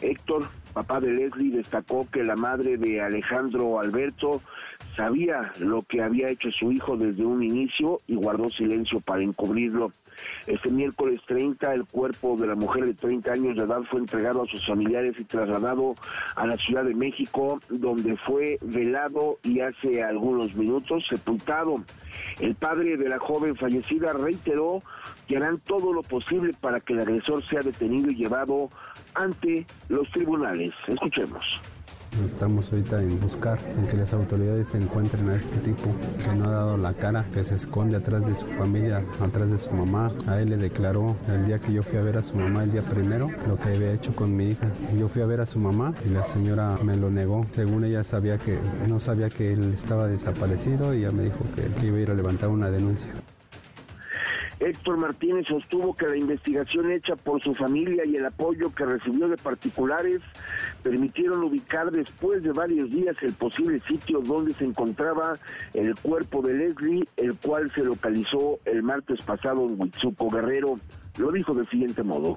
Héctor, papá de Leslie, destacó que la madre de Alejandro Alberto sabía lo que había hecho su hijo desde un inicio y guardó silencio para encubrirlo. Este miércoles 30, el cuerpo de la mujer de 30 años de edad fue entregado a sus familiares y trasladado a la Ciudad de México, donde fue velado y hace algunos minutos sepultado. El padre de la joven fallecida reiteró que harán todo lo posible para que el agresor sea detenido y llevado ante los tribunales. Escuchemos. Estamos ahorita en buscar, en que las autoridades se encuentren a este tipo que no ha dado la cara, que se esconde atrás de su familia, atrás de su mamá. A él le declaró el día que yo fui a ver a su mamá, el día primero, lo que había hecho con mi hija. Yo fui a ver a su mamá y la señora me lo negó. Según ella sabía que no sabía que él estaba desaparecido y ella me dijo que iba a ir a levantar una denuncia. Héctor Martínez sostuvo que la investigación hecha por su familia y el apoyo que recibió de particulares permitieron ubicar después de varios días el posible sitio donde se encontraba el cuerpo de Leslie, el cual se localizó el martes pasado en Huitzuco Guerrero. Lo dijo del siguiente modo.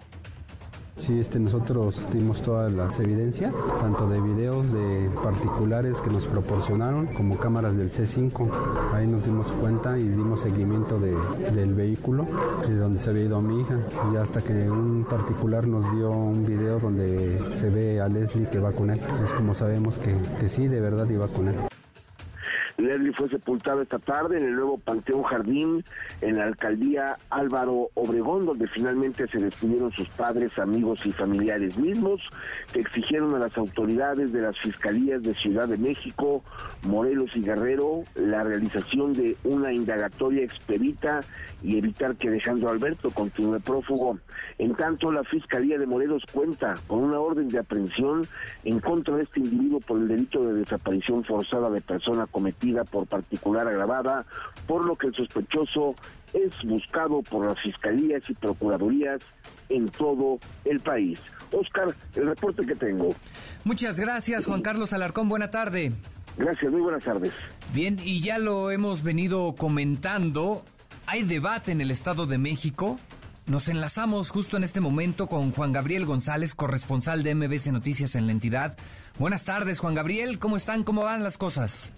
Sí, este, nosotros dimos todas las evidencias, tanto de videos de particulares que nos proporcionaron como cámaras del C5. Ahí nos dimos cuenta y dimos seguimiento de, del vehículo, de donde se había ido mi hija. Y hasta que un particular nos dio un video donde se ve a Leslie que va con él. Es como sabemos que, que sí, de verdad iba con él. Leslie fue sepultada esta tarde en el nuevo Panteón Jardín en la alcaldía Álvaro Obregón, donde finalmente se despidieron sus padres, amigos y familiares mismos, que exigieron a las autoridades de las fiscalías de Ciudad de México, Morelos y Guerrero la realización de una indagatoria expedita y evitar que Alejandro Alberto continúe prófugo. En tanto, la Fiscalía de Morelos cuenta con una orden de aprehensión en contra de este individuo por el delito de desaparición forzada de persona cometida por particular agravada, por lo que el sospechoso es buscado por las fiscalías y procuradurías en todo el país. Oscar, el reporte que tengo. Muchas gracias, Juan Carlos Alarcón. Buena tarde. Gracias, muy buenas tardes. Bien, y ya lo hemos venido comentando. Hay debate en el Estado de México. Nos enlazamos justo en este momento con Juan Gabriel González, corresponsal de MBC Noticias en la entidad. Buenas tardes, Juan Gabriel. ¿Cómo están? ¿Cómo van las cosas?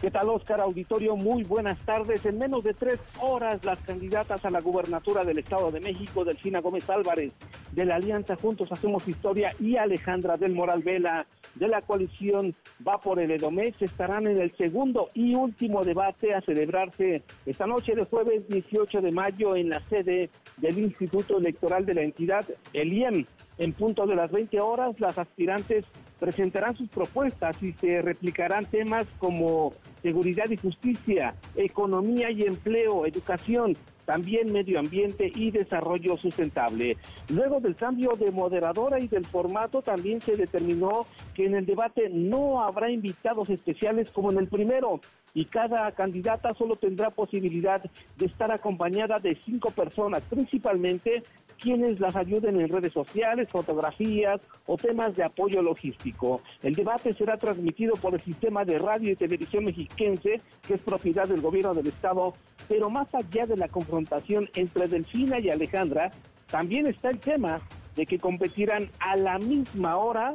¿Qué tal, Oscar Auditorio? Muy buenas tardes. En menos de tres horas, las candidatas a la gubernatura del Estado de México, Delfina Gómez Álvarez, de la Alianza Juntos Hacemos Historia, y Alejandra del Moral Vela, de la coalición Va por el Edomés, estarán en el segundo y último debate a celebrarse esta noche de jueves 18 de mayo en la sede del Instituto Electoral de la entidad, el IEM. En punto de las 20 horas, las aspirantes presentarán sus propuestas y se replicarán temas como seguridad y justicia, economía y empleo, educación, también medio ambiente y desarrollo sustentable. Luego del cambio de moderadora y del formato, también se determinó que en el debate no habrá invitados especiales como en el primero y cada candidata solo tendrá posibilidad de estar acompañada de cinco personas, principalmente quienes las ayuden en redes sociales, fotografías o temas de apoyo logístico. El debate será transmitido por el sistema de radio y televisión mexiquense, que es propiedad del gobierno del estado, pero más allá de la confrontación entre Delfina y Alejandra, también está el tema de que competirán a la misma hora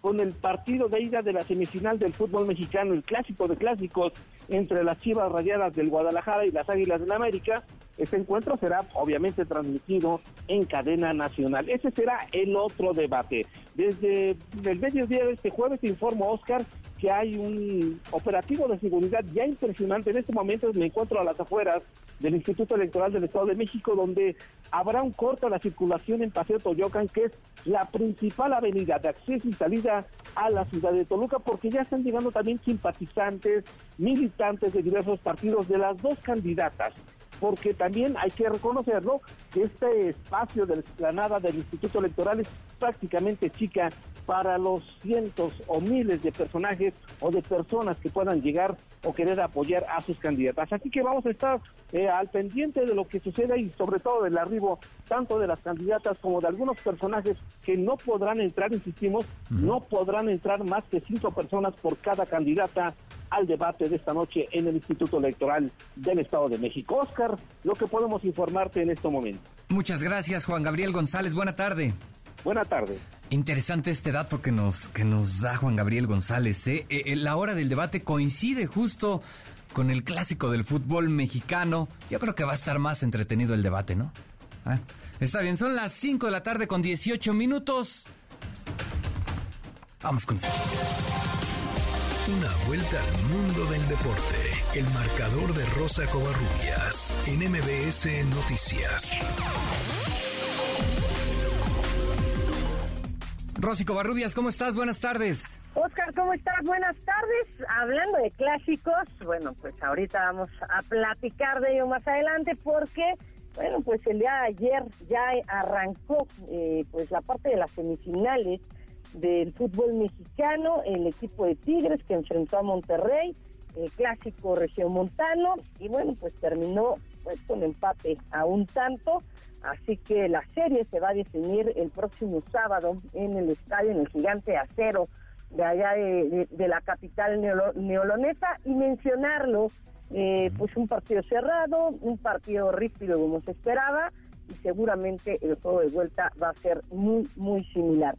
con el partido de ida de la semifinal del fútbol mexicano, el clásico de clásicos entre las Chivas Rayadas del Guadalajara y las Águilas del América, este encuentro será obviamente transmitido en cadena nacional. Ese será el otro debate. Desde el mediodía de este jueves te informo, Oscar, que hay un operativo de seguridad ya impresionante. En este momento me encuentro a las afueras del Instituto Electoral del Estado de México, donde habrá un corte a la circulación en Paseo Toyocan, que es la principal avenida de acceso y salida a la ciudad de Toluca, porque ya están llegando también simpatizantes, militantes de diversos partidos de las dos candidatas porque también hay que reconocerlo que este espacio de la explanada del Instituto Electoral es prácticamente chica para los cientos o miles de personajes o de personas que puedan llegar o querer apoyar a sus candidatas. Así que vamos a estar eh, al pendiente de lo que suceda y sobre todo del arribo tanto de las candidatas como de algunos personajes que no podrán entrar, insistimos, no podrán entrar más que cinco personas por cada candidata al debate de esta noche en el Instituto Electoral del Estado de México. Oscar, lo que podemos informarte en este momento. Muchas gracias, Juan Gabriel González. Buena tarde. Buena tarde. Interesante este dato que nos, que nos da Juan Gabriel González. ¿eh? Eh, eh, la hora del debate coincide justo con el clásico del fútbol mexicano. Yo creo que va a estar más entretenido el debate, ¿no? Ah, está bien, son las 5 de la tarde con 18 minutos. Vamos con eso. Una vuelta al mundo del deporte. El marcador de Rosa Covarrubias en MBS Noticias. Rosy Covarrubias, ¿cómo estás? Buenas tardes. Oscar, ¿cómo estás? Buenas tardes. Hablando de clásicos, bueno, pues ahorita vamos a platicar de ello más adelante porque, bueno, pues el día de ayer ya arrancó eh, pues la parte de las semifinales del fútbol mexicano, el equipo de Tigres que enfrentó a Monterrey, el clásico regiomontano, y bueno, pues terminó pues, con empate a un tanto, así que la serie se va a definir el próximo sábado en el estadio, en el Gigante Acero de allá de, la capital neolonesa, y mencionarlo, eh, pues un partido cerrado, un partido rígido como se esperaba, y seguramente el juego de vuelta va a ser muy, muy similar.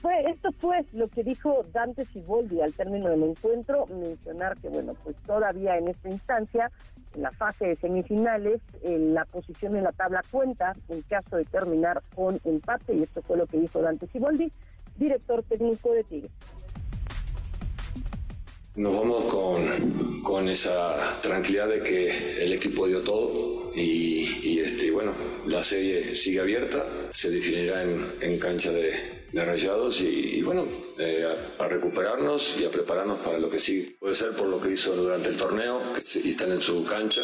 Fue, esto fue lo que dijo Dante Siboldi al término del encuentro, mencionar que, bueno, pues todavía en esta instancia, en la fase de semifinales, la posición en la tabla cuenta en caso de terminar con empate, y esto fue lo que dijo Dante Siboldi, director técnico de Tigre. Nos vamos con, con, esa tranquilidad de que el equipo dio todo y, este, bueno, la serie sigue abierta, se definirá en, en cancha de, Rayados y, bueno, eh, a, recuperarnos y a prepararnos para lo que sí puede ser por lo que hizo durante el torneo, que están en su cancha,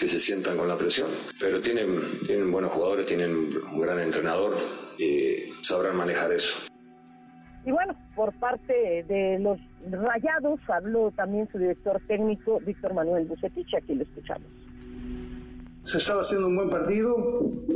que se sientan con la presión, pero tienen, tienen buenos jugadores, tienen un gran entrenador y sabrán manejar eso. Y bueno, por parte de los Rayados habló también su director técnico, Víctor Manuel Bucetich, aquí lo escuchamos. Se estaba haciendo un buen partido,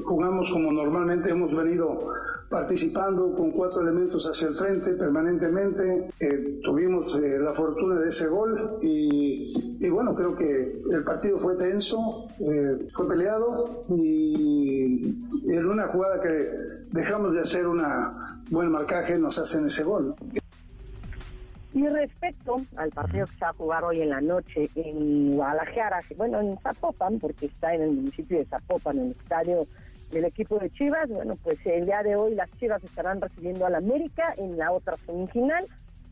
jugamos como normalmente hemos venido participando con cuatro elementos hacia el frente permanentemente, eh, tuvimos eh, la fortuna de ese gol y, bueno, creo que el partido fue tenso, eh, fue peleado y, en una jugada que dejamos de hacer un buen marcaje nos hacen ese gol. Y respecto al partido que se va a jugar hoy en la noche en Guadalajara, bueno, en Zapopan, porque está en el municipio de Zapopan, en el estadio del equipo de Chivas, bueno, pues el día de hoy las Chivas estarán recibiendo al América en la otra semifinal.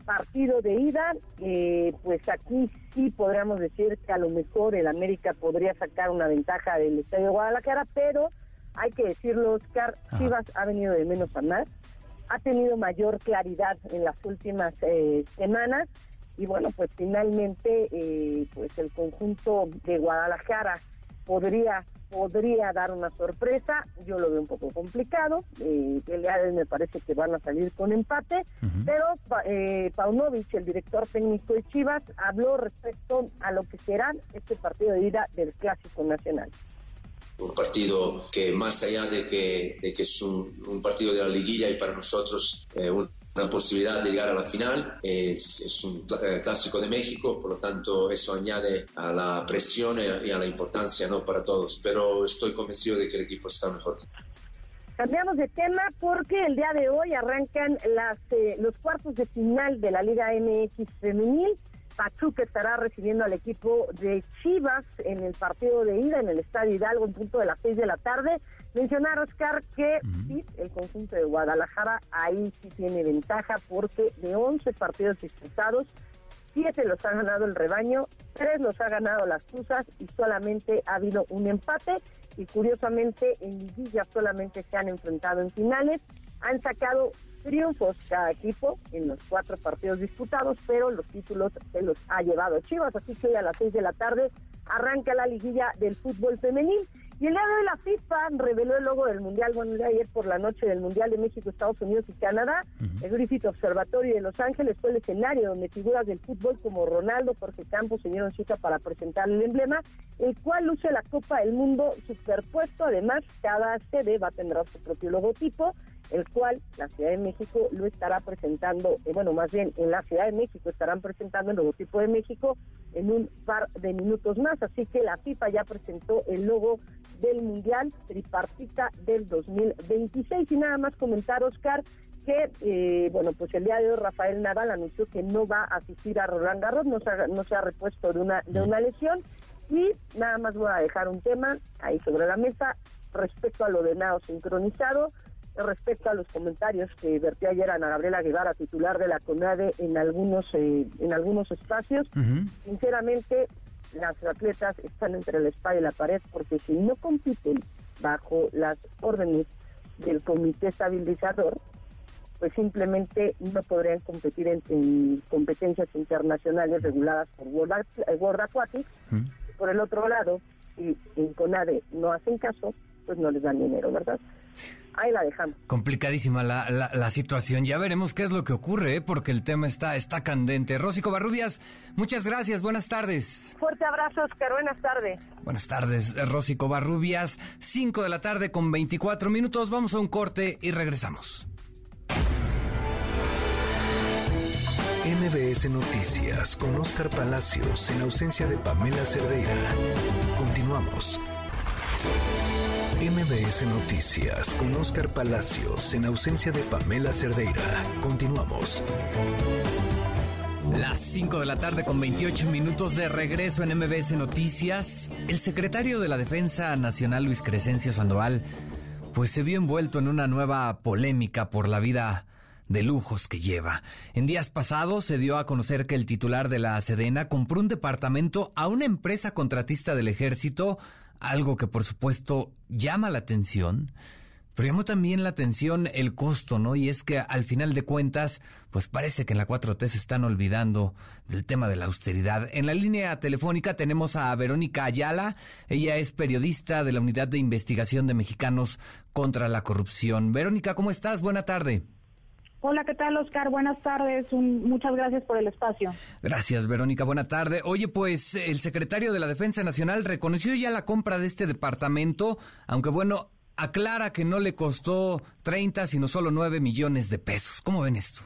Partido de ida, eh, pues aquí sí podríamos decir que a lo mejor el América podría sacar una ventaja del estadio de Guadalajara, pero hay que decirlo, Oscar, Chivas ha venido de menos a más, ha tenido mayor claridad en las últimas eh, semanas. Y bueno, pues finalmente eh, pues el conjunto de Guadalajara podría podría dar una sorpresa, yo lo veo un poco complicado, eh, me parece que van a salir con empate, pero eh, Paunovic, el director técnico de Chivas, habló respecto a lo que será este partido de ida del Clásico Nacional un partido que más allá de que, de que es un, partido de la liguilla y para nosotros eh, una posibilidad de llegar a la final. Es, es, un eh, clásico de México, por lo tanto eso añade a la presión y a la importancia ¿no? para todos, pero estoy convencido de que el equipo está mejor. Cambiamos de tema porque el día de hoy arrancan las, eh, los cuartos de final de la Liga MX femenil. Pachuca estará recibiendo al equipo de Chivas en el partido de ida en el Estadio Hidalgo en punto de las seis de la tarde. Mencionar, Oscar, que sí, el conjunto de Guadalajara ahí sí tiene ventaja porque de 11 partidos disputados, siete los ha ganado el rebaño, tres los ha ganado las Tuzas y solamente ha habido un empate. Y curiosamente, en Liguilla solamente se han enfrentado en finales. Han sacado triunfos cada equipo en los cuatro partidos disputados, pero los títulos se los ha llevado Chivas, así que hoy a las seis de la tarde arranca la liguilla del fútbol femenil. Y el día de hoy la FIFA reveló el logo del Mundial, bueno, el de ayer por la noche del Mundial de México, Estados Unidos y Canadá. El Griffith Observatorio de Los Ángeles fue el escenario donde figuras del fútbol como Ronaldo, Jorge Campos se dieron cita para presentar el emblema, el cual luce la Copa del Mundo superpuesto. Además, cada sede va a tener su propio logotipo el cual la Ciudad de México lo estará presentando, eh, bueno, más bien en la Ciudad de México estarán presentando el logotipo de México en un par de minutos más, así que la FIFA ya presentó el logo del Mundial Tripartita del 2026 y nada más comentar, Oscar, que, eh, bueno, pues el día de hoy Rafael Nadal anunció que no va a asistir a Roland Garros, no se ha, no se ha repuesto de una, de una lesión. Y nada más voy a dejar un tema ahí sobre la mesa respecto a lo de nado sincronizado respecto a los comentarios que vertió ayer Ana Gabriela Guevara, titular de la CONADE, en algunos, eh, en algunos espacios. Sinceramente, las atletas están entre la espada y la pared porque si no compiten bajo las órdenes del comité estabilizador, pues simplemente no podrían competir en, competencias internacionales reguladas por World, World Aquatics. Por el otro lado, si en CONADE no hacen caso, pues no les dan dinero, ¿verdad? Ahí la dejamos. Complicadísima la, la, situación. Ya veremos qué es lo que ocurre, ¿eh? porque el tema está, está candente. Rosico Barrubias, muchas gracias. Buenas tardes. Fuerte abrazo, Oscar. Buenas tardes. Buenas tardes, Rosico Barrubias. 5 de la tarde con 24 minutos. Vamos a un corte y regresamos. MBS Noticias con Oscar Palacios en ausencia de Pamela Cerdeira. Continuamos. MBS Noticias con Oscar Palacios en ausencia de Pamela Cerdeira. Continuamos. Las 5 de la tarde con 28 minutos de regreso en MBS Noticias. El secretario de la Defensa Nacional Luis Crescencio Sandoval pues se vio envuelto en una nueva polémica por la vida de lujos que lleva. En días pasados se dio a conocer que el titular de la Sedena compró un departamento a una empresa contratista del ejército algo que por supuesto llama la atención, pero llamó también la atención el costo, ¿no? Y es que al final de cuentas, pues parece que en la 4T se están olvidando del tema de la austeridad. En la línea telefónica tenemos a Verónica Ayala, ella es periodista de la Unidad de Investigación de Mexicanos contra la Corrupción. Verónica, ¿cómo estás? Buena tarde. Hola, ¿qué tal, Oscar? Buenas tardes. muchas gracias por el espacio. Gracias, Verónica. Buena tarde. Oye, pues el secretario de la Defensa Nacional reconoció ya la compra de este departamento, aunque bueno, aclara que no le costó 30, sino solo 9 millones de pesos. ¿Cómo ven esto?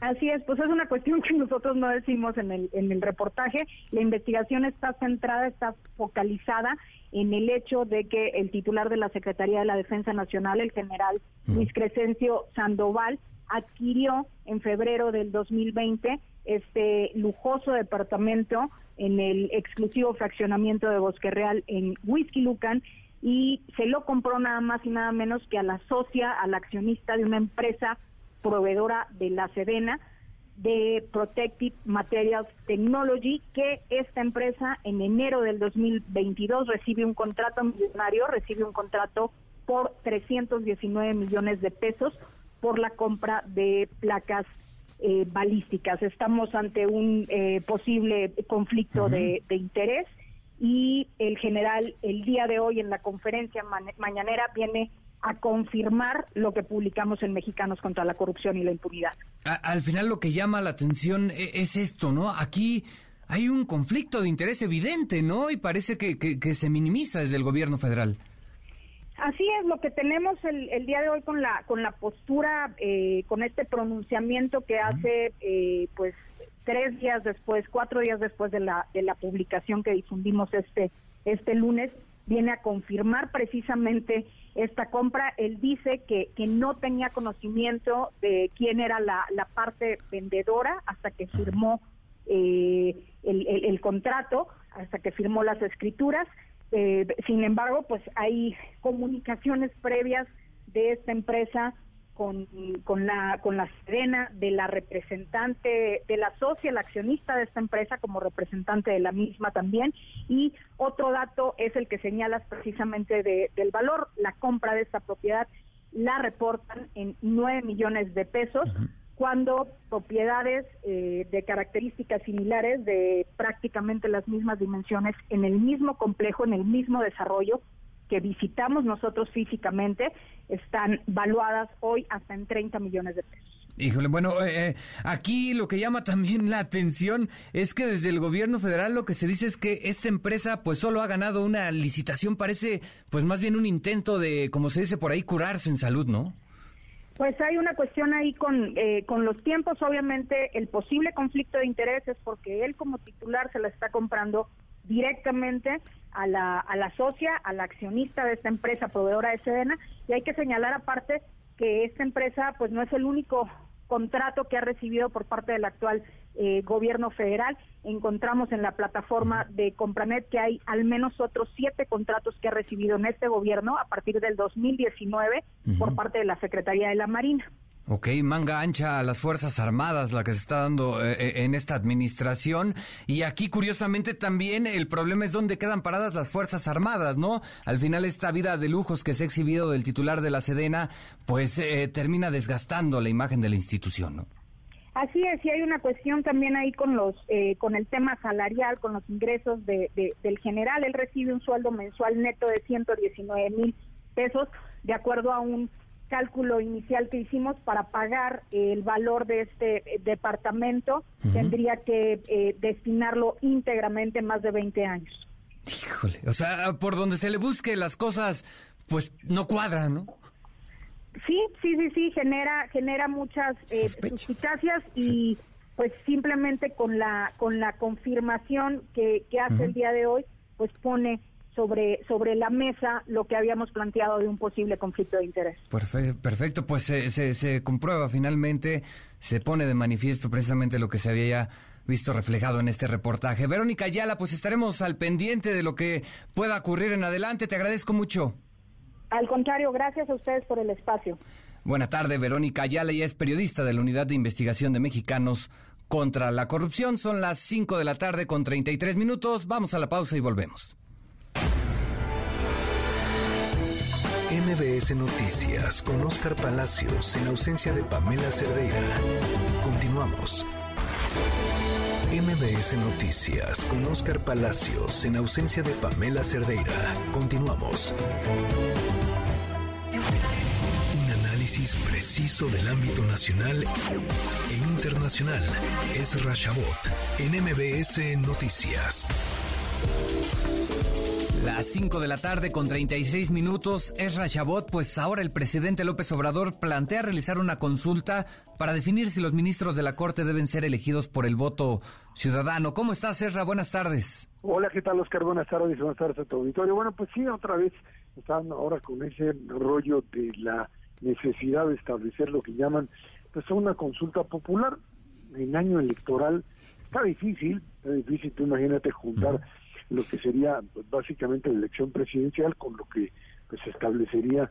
Así es, pues es una cuestión que nosotros no decimos en el, en el reportaje. La investigación está centrada, está focalizada en el hecho de que el titular de la Secretaría de la Defensa Nacional, el general Luis Crescencio Sandoval, adquirió en febrero del 2020 este lujoso departamento en el exclusivo fraccionamiento de Bosque Real en Whisky Lucan y se lo compró nada más y nada menos que a la socia, a la accionista de una empresa proveedora de la Sedena de Protective Materials Technology, que esta empresa en enero del 2022 recibe un contrato millonario, recibe un contrato por 319 millones de pesos por la compra de placas eh, balísticas. Estamos ante un eh, posible conflicto de, interés y el general el día de hoy en la conferencia mañanera viene a confirmar lo que publicamos en Mexicanos contra la corrupción y la impunidad. al final lo que llama la atención e, es esto, ¿no? Aquí hay un conflicto de interés evidente, ¿no? Y parece que, que se minimiza desde el gobierno federal. Así es lo que tenemos el, día de hoy con la con la postura, eh, con este pronunciamiento que hace, eh, pues tres días después, cuatro días después de la de la publicación que difundimos este este lunes, viene a confirmar precisamente esta compra. Él dice que, que no tenía conocimiento de quién era la, la parte vendedora hasta que firmó eh, el, el contrato, hasta que firmó las escrituras eh, sin embargo, pues hay comunicaciones previas de esta empresa con, con la con la Serena, de la representante, de la socia, la accionista de esta empresa como representante de la misma también. Y otro dato es el que señalas precisamente de, del valor, la compra de esta propiedad la reportan en 9 millones de pesos cuando propiedades eh, de características similares, de prácticamente las mismas dimensiones, en el mismo complejo, en el mismo desarrollo que visitamos nosotros físicamente, están valuadas hoy hasta en 30 millones de pesos. Híjole, bueno, eh, eh, aquí lo que llama también la atención es que desde el gobierno federal lo que se dice es que esta empresa pues solo ha ganado una licitación, parece pues más bien un intento de, como se dice por ahí, curarse en salud, ¿no? Pues hay una cuestión ahí con, eh, con los tiempos, obviamente el posible conflicto de intereses porque él como titular se la está comprando directamente a la, a la socia, a la accionista de esta empresa proveedora de Sedena. Y hay que señalar aparte que esta empresa pues no es el único contrato que ha recibido por parte del actual eh, gobierno federal. Encontramos en la plataforma de Compranet que hay al menos otros siete contratos que ha recibido en este gobierno a partir del 2019 por parte de la Secretaría de la Marina. Ok, manga ancha a las Fuerzas Armadas, la que se está dando eh, eh, en esta administración. Y aquí, curiosamente, también el problema es dónde quedan paradas las Fuerzas Armadas, ¿no? Al final, esta vida de lujos que se ha exhibido del titular de la Sedena, pues eh, termina desgastando la imagen de la institución, ¿no? Así es, y hay una cuestión también ahí con los, con el tema salarial, con los ingresos de, del general. Él recibe un sueldo mensual neto de 119 mil pesos, de acuerdo a un cálculo inicial que hicimos para pagar el valor de este departamento, tendría que eh, destinarlo íntegramente más de 20 años. Híjole, o sea, por donde se le busque las cosas, pues no cuadran, ¿no? Sí, sí, sí, sí, genera genera muchas eh, suspicacias y pues simplemente con la con la confirmación que, que hace el día de hoy, pues pone sobre, sobre la mesa lo que habíamos planteado de un posible conflicto de interés. Perfecto, pues se, se, comprueba finalmente, se pone de manifiesto precisamente lo que se había visto reflejado en este reportaje. Verónica Ayala, pues estaremos al pendiente de lo que pueda ocurrir en adelante. Te agradezco mucho. Al contrario, gracias a ustedes por el espacio. Buena tarde, Verónica Ayala, y es periodista de la Unidad de Investigación de Mexicanos contra la Corrupción. Son las 5 de la tarde con 33 minutos. Vamos a la pausa y volvemos. MBS Noticias con Oscar Palacios en ausencia de Pamela Cerdeira. Continuamos. MBS Noticias con Oscar Palacios en ausencia de Pamela Cerdeira. Continuamos. Un análisis preciso del ámbito nacional e internacional. Es Rashabot en MBS Noticias. Las 5 de la tarde con 36 minutos, es Chabot, pues ahora el presidente López Obrador plantea realizar una consulta para definir si los ministros de la Corte deben ser elegidos por el voto ciudadano. ¿Cómo estás, Esra? Buenas tardes. Hola, ¿qué tal, Oscar? Buenas tardes, buenas tardes a tu auditorio. Bueno, pues sí, otra vez están ahora con ese rollo de la necesidad de establecer lo que llaman pues una consulta popular en año electoral. Está difícil, está difícil, tú imagínate juntar lo que sería pues, básicamente la elección presidencial con lo que pues establecería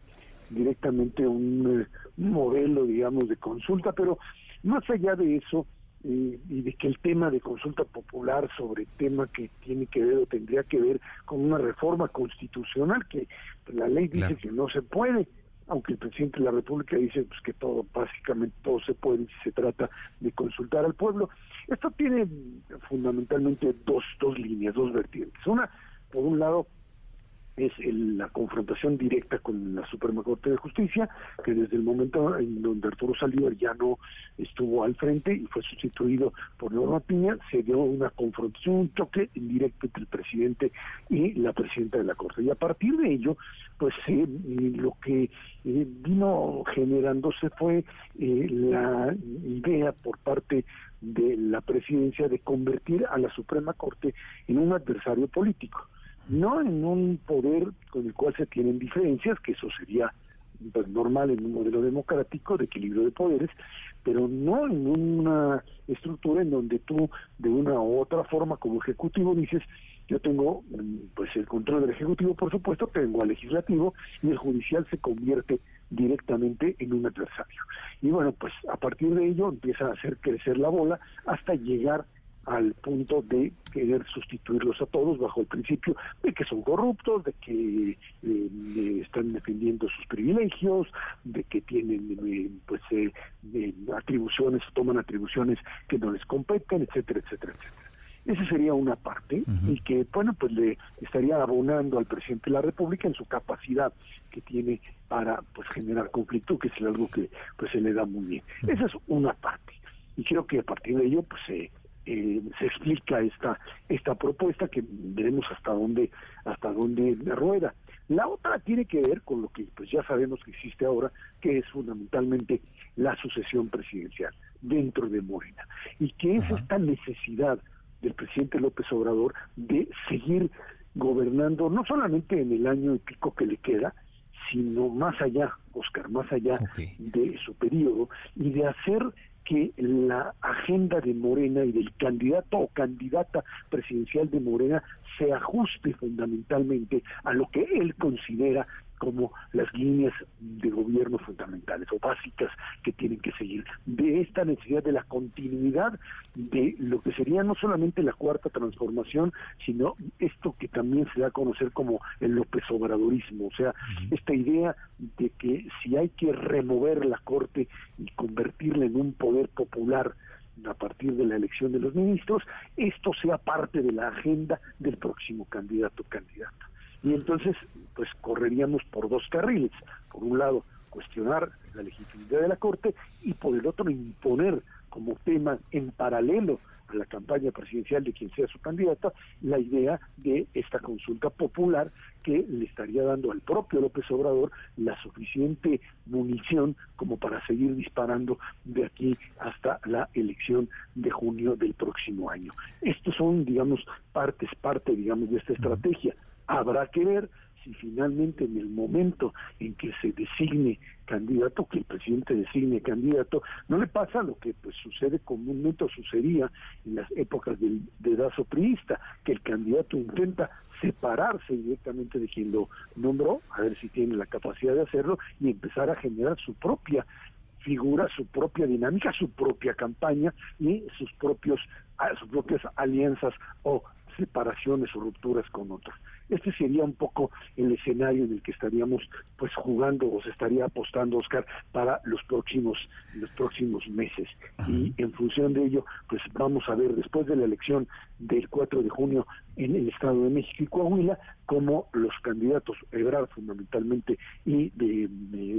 directamente un, eh, un modelo digamos de consulta. Pero más allá de eso y de que el tema de consulta popular sobre tema que tiene que ver o tendría que ver con una reforma constitucional que la ley dice que no se puede aunque el presidente de la República dice pues, que todo, básicamente todo se puede si se trata de consultar al pueblo. Esto tiene fundamentalmente dos, dos líneas, dos vertientes. Una, por un lado, es la confrontación directa con la Suprema Corte de Justicia, que desde el momento en donde Arturo Saldívar ya no estuvo al frente y fue sustituido por Norma Piña, se dio una confrontación, un choque indirecto entre el presidente y la presidenta de la Corte. Y a partir de ello, pues eh, lo que eh, vino generándose fue eh, la idea por parte de la presidencia de convertir a la Suprema Corte en un adversario político no en un poder con el cual se tienen diferencias, que eso sería pues, normal en un modelo democrático de equilibrio de poderes, pero no en una estructura en donde tú de una u otra forma como ejecutivo dices yo tengo pues el control del ejecutivo por supuesto tengo al legislativo y el judicial se convierte directamente en un adversario y bueno pues a partir de ello empieza a hacer crecer la bola hasta llegar al punto de querer sustituirlos a todos bajo el principio de que son corruptos, de que eh, están defendiendo sus privilegios, de que tienen eh, pues eh, atribuciones, toman atribuciones que no les competen, etcétera, etcétera, etcétera. Esa sería una parte y que, bueno, pues le estaría abonando al presidente de la República en su capacidad que tiene para pues generar conflicto, que es algo que pues se le da muy bien. Esa es una parte. Y creo que a partir de ello pues se eh, se explica esta esta propuesta que veremos hasta dónde hasta dónde rueda. La otra tiene que ver con lo que pues ya sabemos que existe ahora, que es fundamentalmente la sucesión presidencial dentro de Morena y que es esta necesidad del presidente López Obrador de seguir gobernando no solamente en el año y pico que le queda, sino más allá, Oscar, más allá de su periodo y de hacer que la agenda de Morena y del candidato o candidata presidencial de Morena se ajuste fundamentalmente a lo que él considera como las líneas de gobierno fundamentales o básicas que tienen que seguir, de esta necesidad de la continuidad de lo que sería no solamente la cuarta transformación, sino esto que también se da a conocer como el López Obradorismo, o sea, esta idea de que si hay que remover la Corte y convertirla en un poder popular, a partir de la elección de los ministros, esto sea parte de la agenda del próximo candidato o candidata. Y entonces, pues correríamos por dos carriles. Por un lado, cuestionar la legitimidad de la Corte y por el otro, imponer como tema en paralelo a la campaña presidencial de quien sea su candidato, la idea de esta consulta popular que le estaría dando al propio López Obrador la suficiente munición como para seguir disparando de aquí hasta la elección de junio del próximo año. Estos son, digamos, partes, parte, digamos, de esta estrategia. Habrá que ver si finalmente en el momento en que se designe candidato, que el presidente designe candidato, no le pasa lo que pues sucede comúnmente o sucedía en las épocas del dedazo priista, que el candidato intenta separarse directamente de quien lo nombró, a ver si tiene la capacidad de hacerlo, y empezar a generar su propia figura, su propia dinámica, su propia campaña y sus propios sus propias alianzas o separaciones o rupturas con otros. Este sería un poco el escenario en el que estaríamos pues jugando o se estaría apostando Oscar para los próximos los próximos meses. Y en función de ello pues vamos a ver después de la elección del 4 de junio en el Estado de México y Coahuila como los candidatos Ebrard fundamentalmente y de,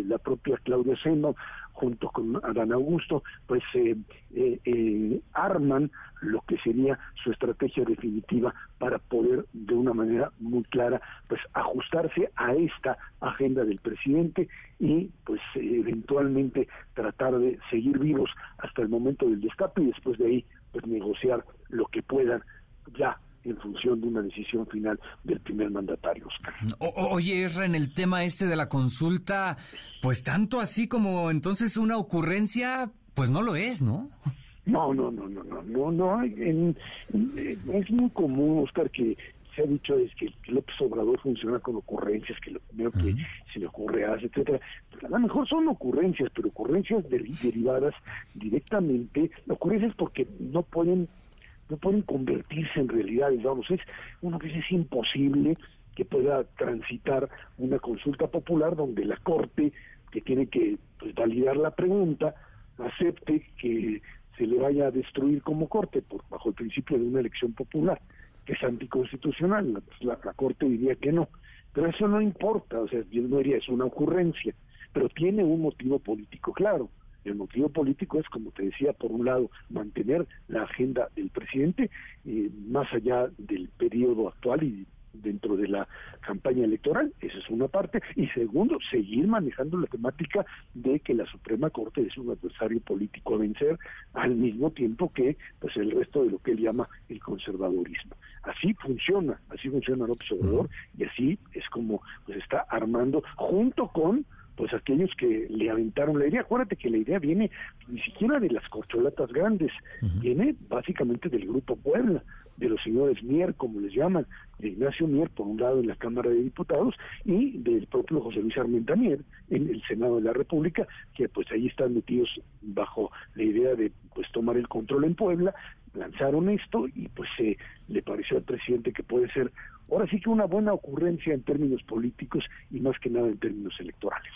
la propia Claudia Sheinbaum junto con Adán Augusto pues eh, eh, eh, arman lo que sería su estrategia definitiva para poder de una manera muy clara pues ajustarse a esta agenda del presidente y pues eventualmente tratar de seguir vivos hasta el momento del destape y después de ahí pues negociar lo que puedan ya en función de una decisión final del primer mandatario. Oscar. oye, Erra, en el tema este de la consulta, pues tanto así como entonces una ocurrencia, pues no lo es, ¿no? No, no, no, no, no, no, no. es muy común, Oscar, que se ha dicho es que López Obrador funciona con ocurrencias, que lo primero que se le ocurre hace, etcétera. Pues a lo mejor son ocurrencias, pero ocurrencias derivadas directamente, ocurrencias porque no pueden no pueden convertirse en realidades, vamos, es uno que es imposible que pueda transitar una consulta popular donde la Corte, que tiene que pues, validar la pregunta, acepte que se le vaya a destruir como Corte por bajo el principio de una elección popular, que es anticonstitucional. La, la, Corte diría que no. Pero eso no importa, o sea, yo no diría, es una ocurrencia, pero tiene un motivo político claro. El motivo político es, como te decía, por un lado, mantener la agenda del presidente eh, más allá del periodo actual y dentro de la campaña electoral, esa es una parte, y segundo, seguir manejando la temática de que la Suprema Corte es un adversario político a vencer al mismo tiempo que pues el resto de lo que él llama el conservadurismo. Así funciona, así funciona López Obrador y así es como pues está armando junto con pues aquellos que le aventaron la idea. Acuérdate que la idea viene ni siquiera de las corcholatas grandes, viene básicamente del Grupo Puebla, de los señores Mier, como les llaman, de Ignacio Mier, por un lado en la Cámara de Diputados, y del propio José Luis Armenta Mier en el Senado de la República, que pues ahí están metidos bajo la idea de pues tomar el control en Puebla, lanzaron esto y pues se le pareció al presidente que puede ser ahora sí que una buena ocurrencia en términos políticos y más que nada en términos electorales.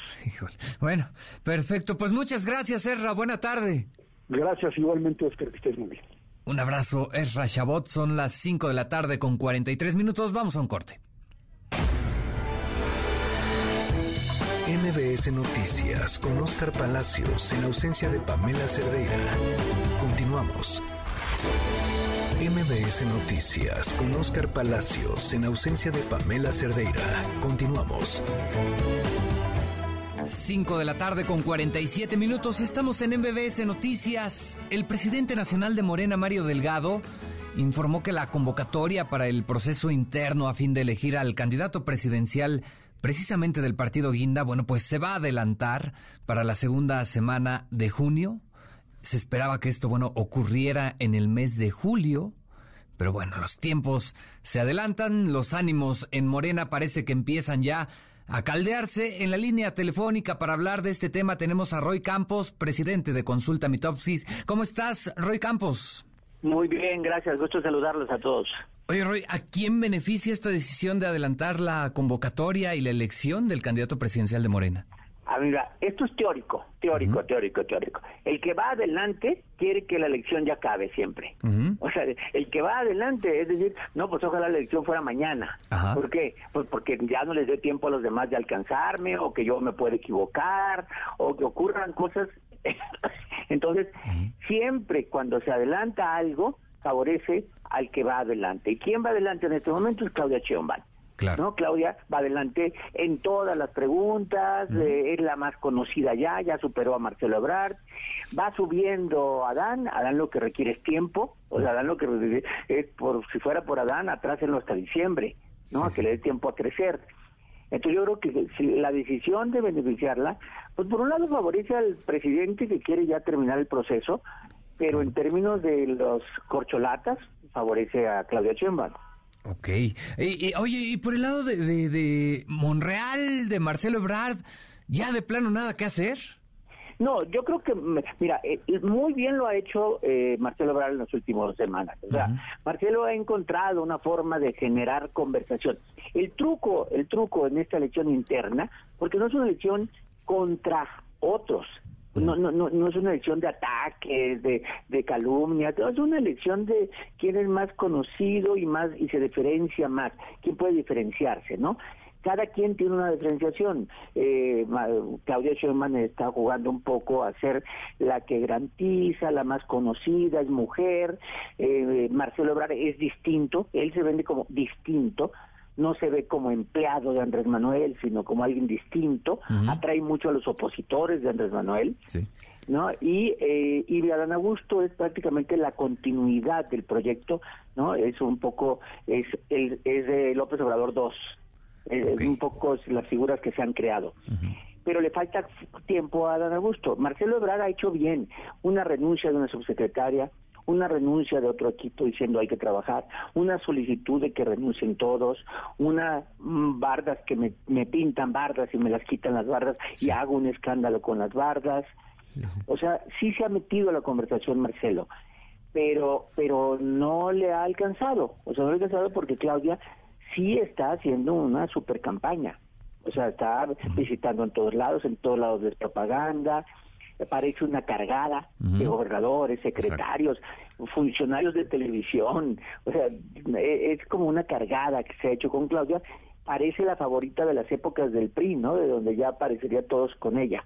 Bueno, perfecto. Pues muchas gracias, Erra. Buena tarde. Gracias igualmente, Oscar, que estés muy bien. Un abrazo, Erra Chabot. Son las 5 de la tarde con 43 minutos. Vamos a un corte. MBS Noticias con Oscar Palacios en ausencia de Pamela Cerdeira. Continuamos. MBS Noticias con Oscar Palacios en ausencia de Pamela Cerdeira. Continuamos. 5 de la tarde con 47 minutos. Estamos en MBS Noticias. El presidente nacional de Morena, Mario Delgado, informó que la convocatoria para el proceso interno a fin de elegir al candidato presidencial precisamente del partido Guinda, bueno, pues se va a adelantar para la segunda semana de junio. Se esperaba que esto, bueno, ocurriera en el mes de julio. Pero bueno, los tiempos se adelantan, los ánimos en Morena parece que empiezan ya a caldearse. En la línea telefónica para hablar de este tema tenemos a Roy Campos, presidente de Consulta Mitopsis. ¿Cómo estás, Roy Campos? Muy bien, gracias. Gusto saludarlos a todos. Oye, Roy, ¿a quién beneficia esta decisión de adelantar la convocatoria y la elección del candidato presidencial de Morena? Ah, mira, esto es teórico, teórico, teórico, teórico. El que va adelante quiere que la elección ya acabe siempre. O sea, el que va adelante, es decir, no, pues ojalá la elección fuera mañana. ¿Por qué? Pues porque ya no les dé tiempo a los demás de alcanzarme, o que yo me pueda equivocar, o que ocurran cosas. (laughs) Entonces, siempre cuando se adelanta algo, favorece al que va adelante. ¿Y quién va adelante en este momento? Es Claudia Sheinbaum. ¿No? Claudia va adelante en todas las preguntas, eh, es la más conocida ya, ya superó a Marcelo Ebrard, va subiendo Adán, Adán lo que requiere es tiempo, o sea, Adán lo que es, por si fuera por Adán, atrásenlo hasta diciembre, ¿no? a que le dé tiempo a crecer. Entonces yo creo que si la decisión de beneficiarla, pues por un lado favorece al presidente que quiere ya terminar el proceso, pero en términos de los corcholatas, favorece a Claudia Sheinbaum. Ok. Y, oye, y por el lado de, de, Monreal, de Marcelo Ebrard, ¿ya de plano nada que hacer? No, yo creo que, mira, eh, muy bien lo ha hecho eh, Marcelo Ebrard en las últimas semanas. O sea, Marcelo ha encontrado una forma de generar conversación. El truco, el truco en esta elección interna, porque no es una elección contra otros, no, no, no, no es una elección de ataques, de, de calumnias, es una elección de quién es más conocido y más y se diferencia más, quién puede diferenciarse, ¿no? Cada quien tiene una diferenciación. Eh, Claudia Sheinbaum está jugando un poco a ser la que garantiza, la más conocida, es mujer. Eh, Marcelo Ebrard es distinto, él se vende como distinto, no se ve como empleado de Andrés Manuel, sino como alguien distinto, atrae mucho a los opositores de Andrés Manuel. ¿no? Y, eh, y Adán Augusto es prácticamente la continuidad del proyecto, ¿no? Es un poco, es, el, es de López Obrador 2, es un poco las figuras que se han creado. Pero le falta tiempo a Adán Augusto. Marcelo Ebrard ha hecho bien una renuncia de una subsecretaria, una renuncia de otro equipo diciendo hay que trabajar, una solicitud de que renuncien todos, una mm, bardas que me, me pintan bardas y me las quitan las bardas y hago un escándalo con las bardas. O sea, sí se ha metido a la conversación Marcelo, pero pero no le ha alcanzado. O sea, no le ha alcanzado porque Claudia sí está haciendo una super campaña. O sea, está visitando en todos lados, en todos lados de propaganda, parece una cargada de gobernadores, secretarios, funcionarios de televisión, o sea, e, es como una cargada que se ha hecho con Claudia, parece la favorita de las épocas del PRI, ¿no? De donde ya aparecería todos con ella.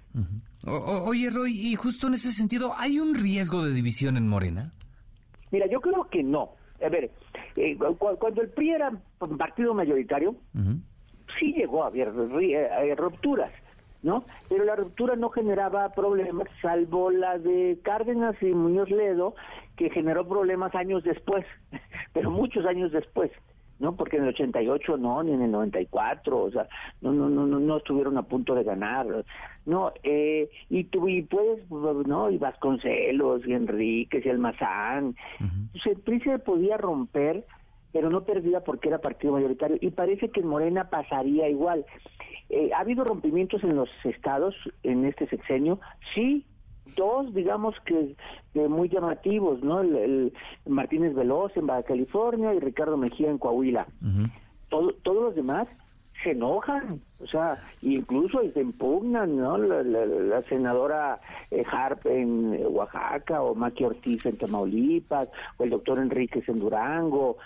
oye, Roy, y justo en ese sentido, ¿hay un riesgo de división en Morena? Mira, yo creo que no. A ver, eh, cuando el PRI era partido mayoritario, sí llegó a haber eh, rupturas. ¿No? Pero la ruptura no generaba problemas, salvo la de Cárdenas y Muñoz Ledo, que generó problemas años después, (laughs) pero muchos años después. ¿no? Porque en el 88 no, ni en el 94, o sea, no, no, no, no, estuvieron a punto de ganar, no, eh, y tú, y puedes, ¿no? Y Vasconcelos, y Enríquez, y Almazán, uh se podía romper, pero no perdía porque era partido mayoritario, y parece que en Morena pasaría igual. Eh, ¿Ha habido rompimientos en los estados en este sexenio? Sí, dos, digamos que muy llamativos, ¿no? El, Martínez Veloz en Baja California y Ricardo Mejía en Coahuila. todos los demás se enojan, o sea, incluso se impugnan, ¿no? La, senadora eh, Harp en Oaxaca o Maqui Ortiz en Tamaulipas o el doctor Enríquez en Durango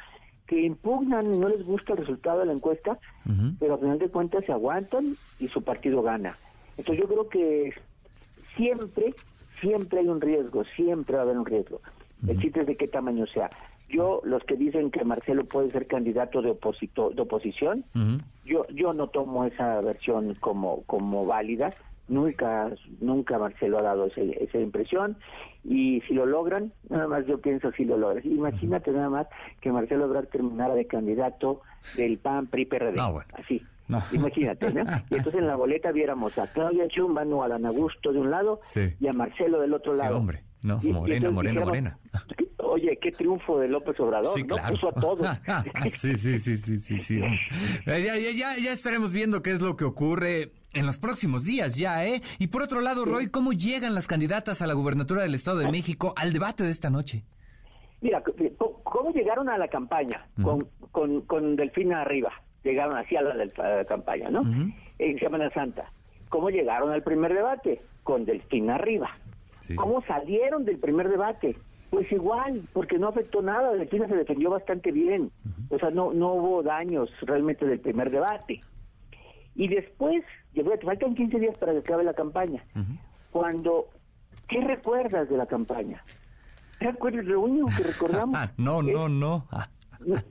que impugnan y no les gusta el resultado de la encuesta, pero al final de cuentas se aguantan y su partido gana. Entonces yo creo que siempre, siempre hay un riesgo, siempre va a haber un riesgo. El chiste es de qué tamaño sea. Yo, los que dicen que Marcelo puede ser candidato de, oposito, de oposición, yo, yo no tomo esa versión como, como válida. Nunca, nunca Marcelo ha dado esa impresión y si lo logran, nada más yo pienso si lo logran. Imagínate nada más que Marcelo Ebrard terminara de candidato del PAN PRI PRD. Así. Imagínate, ¿no? Y entonces en la boleta viéramos a Claudia Chumban o a Dan Augusto de un lado y a Marcelo del otro lado. hombre. No, Morena, Morena, Morena. Oye, qué triunfo de López Obrador, sí, claro. Puso a todos. (laughs) sí, sí, sí, sí, sí, sí. Ya, ya, ya, ya estaremos viendo qué es lo que ocurre en los próximos días ya, ¿eh? Y por otro lado, Roy, ¿cómo llegan las candidatas a la gubernatura del Estado de México al debate de esta noche? Mira, ¿cómo llegaron a la campaña? con, con, con, Delfina arriba. Llegaron así a la, campaña, ¿no? En Semana Santa. ¿Cómo llegaron al primer debate? Con Delfina arriba. ¿Cómo salieron del primer debate? Pues igual, porque no afectó nada. Delfina se defendió bastante bien. O sea, no, no hubo daños realmente del primer debate. Y después, te faltan 15 días para que acabe la campaña. Cuando, ¿qué recuerdas de la campaña? ¿Recuerdas lo único que recordamos? (laughs) Ah, no, no, no.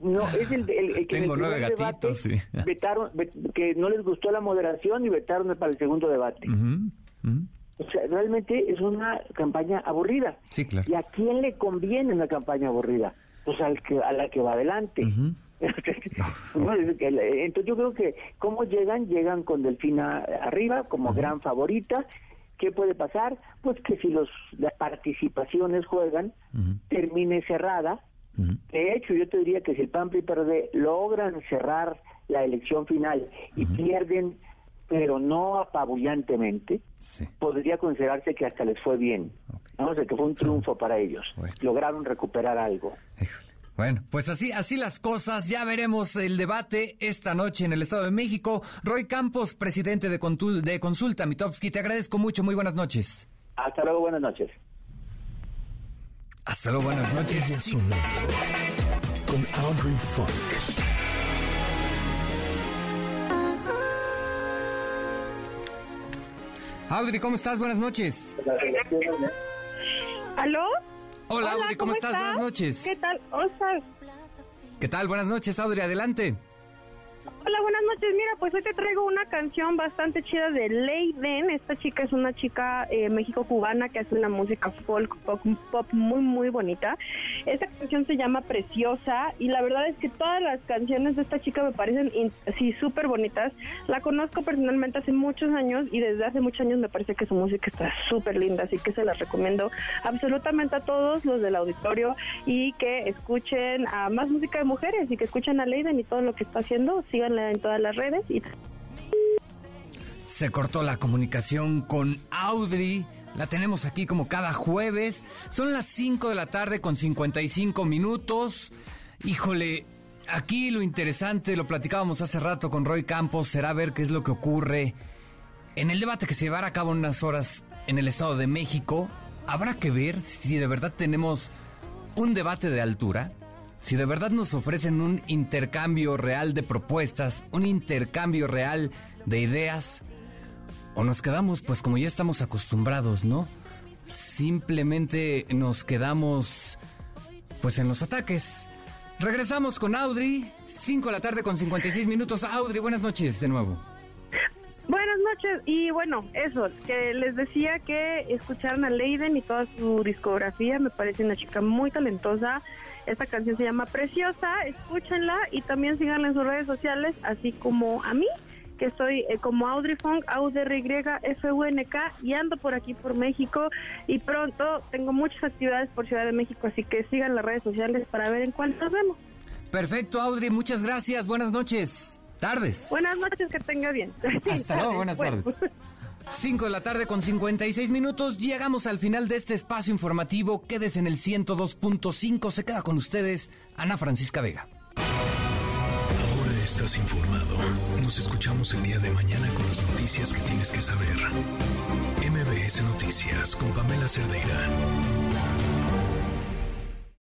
No, es el, que Tengo nueve gatitos, sí. Vetaron, que no les gustó la moderación y vetaron para el segundo debate. O sea, realmente es una campaña aburrida. Sí, claro. ¿Y a quién le conviene una campaña aburrida? Pues al que, a la que va adelante. (laughs) Entonces yo creo que cómo llegan, llegan con Delfina arriba como gran favorita. ¿Qué puede pasar? Pues que si los las participaciones juegan, termine cerrada. De hecho, yo te diría que si el PAN y PRD logran cerrar la elección final y pierden, pero no apabullantemente, podría considerarse que hasta les fue bien. vamos O sea, que fue un triunfo para ellos. Lograron recuperar algo. Bueno, pues así, así las cosas. Ya veremos el debate esta noche en el Estado de México. Roy Campos, presidente de, de Consulta Mitowski, te agradezco mucho. Muy buenas noches. Hasta luego, buenas noches. Hasta luego, buenas noches. Con Audrey Funk. Audrey, ¿cómo estás? Buenas noches. ¿Aló? Hola, Audrey, ¿cómo, estás? Buenas noches. ¿Qué tal, Oscar? ¿Qué tal? Buenas noches, Audrey, adelante. Hola, buenas noches. Mira, pues hoy te traigo una canción bastante chida de Leiden. Esta chica es una chica eh, México-cubana que hace una música folk, pop, pop muy, muy bonita. Esta canción se llama Preciosa y la verdad es que todas las canciones de esta chica me parecen así súper bonitas. La conozco personalmente hace muchos años y desde hace muchos años me parece que su música está súper linda, así que se la recomiendo absolutamente a todos los del auditorio y que escuchen a más música de mujeres y que escuchen a Leiden y todo lo que está haciendo. Síganla en todas las redes. Y... Se cortó la comunicación con Audrey. La tenemos aquí como cada jueves. Son las 5 de la tarde con 55 minutos. Híjole, aquí lo interesante, lo platicábamos hace rato con Roy Campos, será ver qué es lo que ocurre en el debate que se llevará a cabo en unas horas en el Estado de México. Habrá que ver si de verdad tenemos un debate de altura si de verdad nos ofrecen un intercambio real de propuestas, un intercambio real de ideas, o nos quedamos pues como ya estamos acostumbrados, ¿no? Simplemente nos quedamos pues en los ataques. Regresamos con Audrey, 5 de la tarde con 56 minutos. Audrey, buenas noches de nuevo. Buenas noches y bueno, eso, que les decía que escucharon a Leiden y toda su discografía, me parece una chica muy talentosa, esta canción se llama Preciosa, escúchenla y también síganla en sus redes sociales, así como a mí, que estoy eh, como Audrey Funk, K y ando por aquí por México y pronto tengo muchas actividades por Ciudad de México, así que sigan las redes sociales para ver en cuál nos vemos. Perfecto, Audrey, muchas gracias, buenas noches, tardes. Buenas noches, que tenga bien. (laughs) Hasta luego, buenas tardes. (laughs) 5 de la tarde con 56 minutos. Llegamos al final de este espacio informativo. Quédese en el 102.5. Se queda con ustedes Ana Francisca Vega. Ahora estás informado. Nos escuchamos el día de mañana con las noticias que tienes que saber. MBS Noticias con Pamela Cerdeira.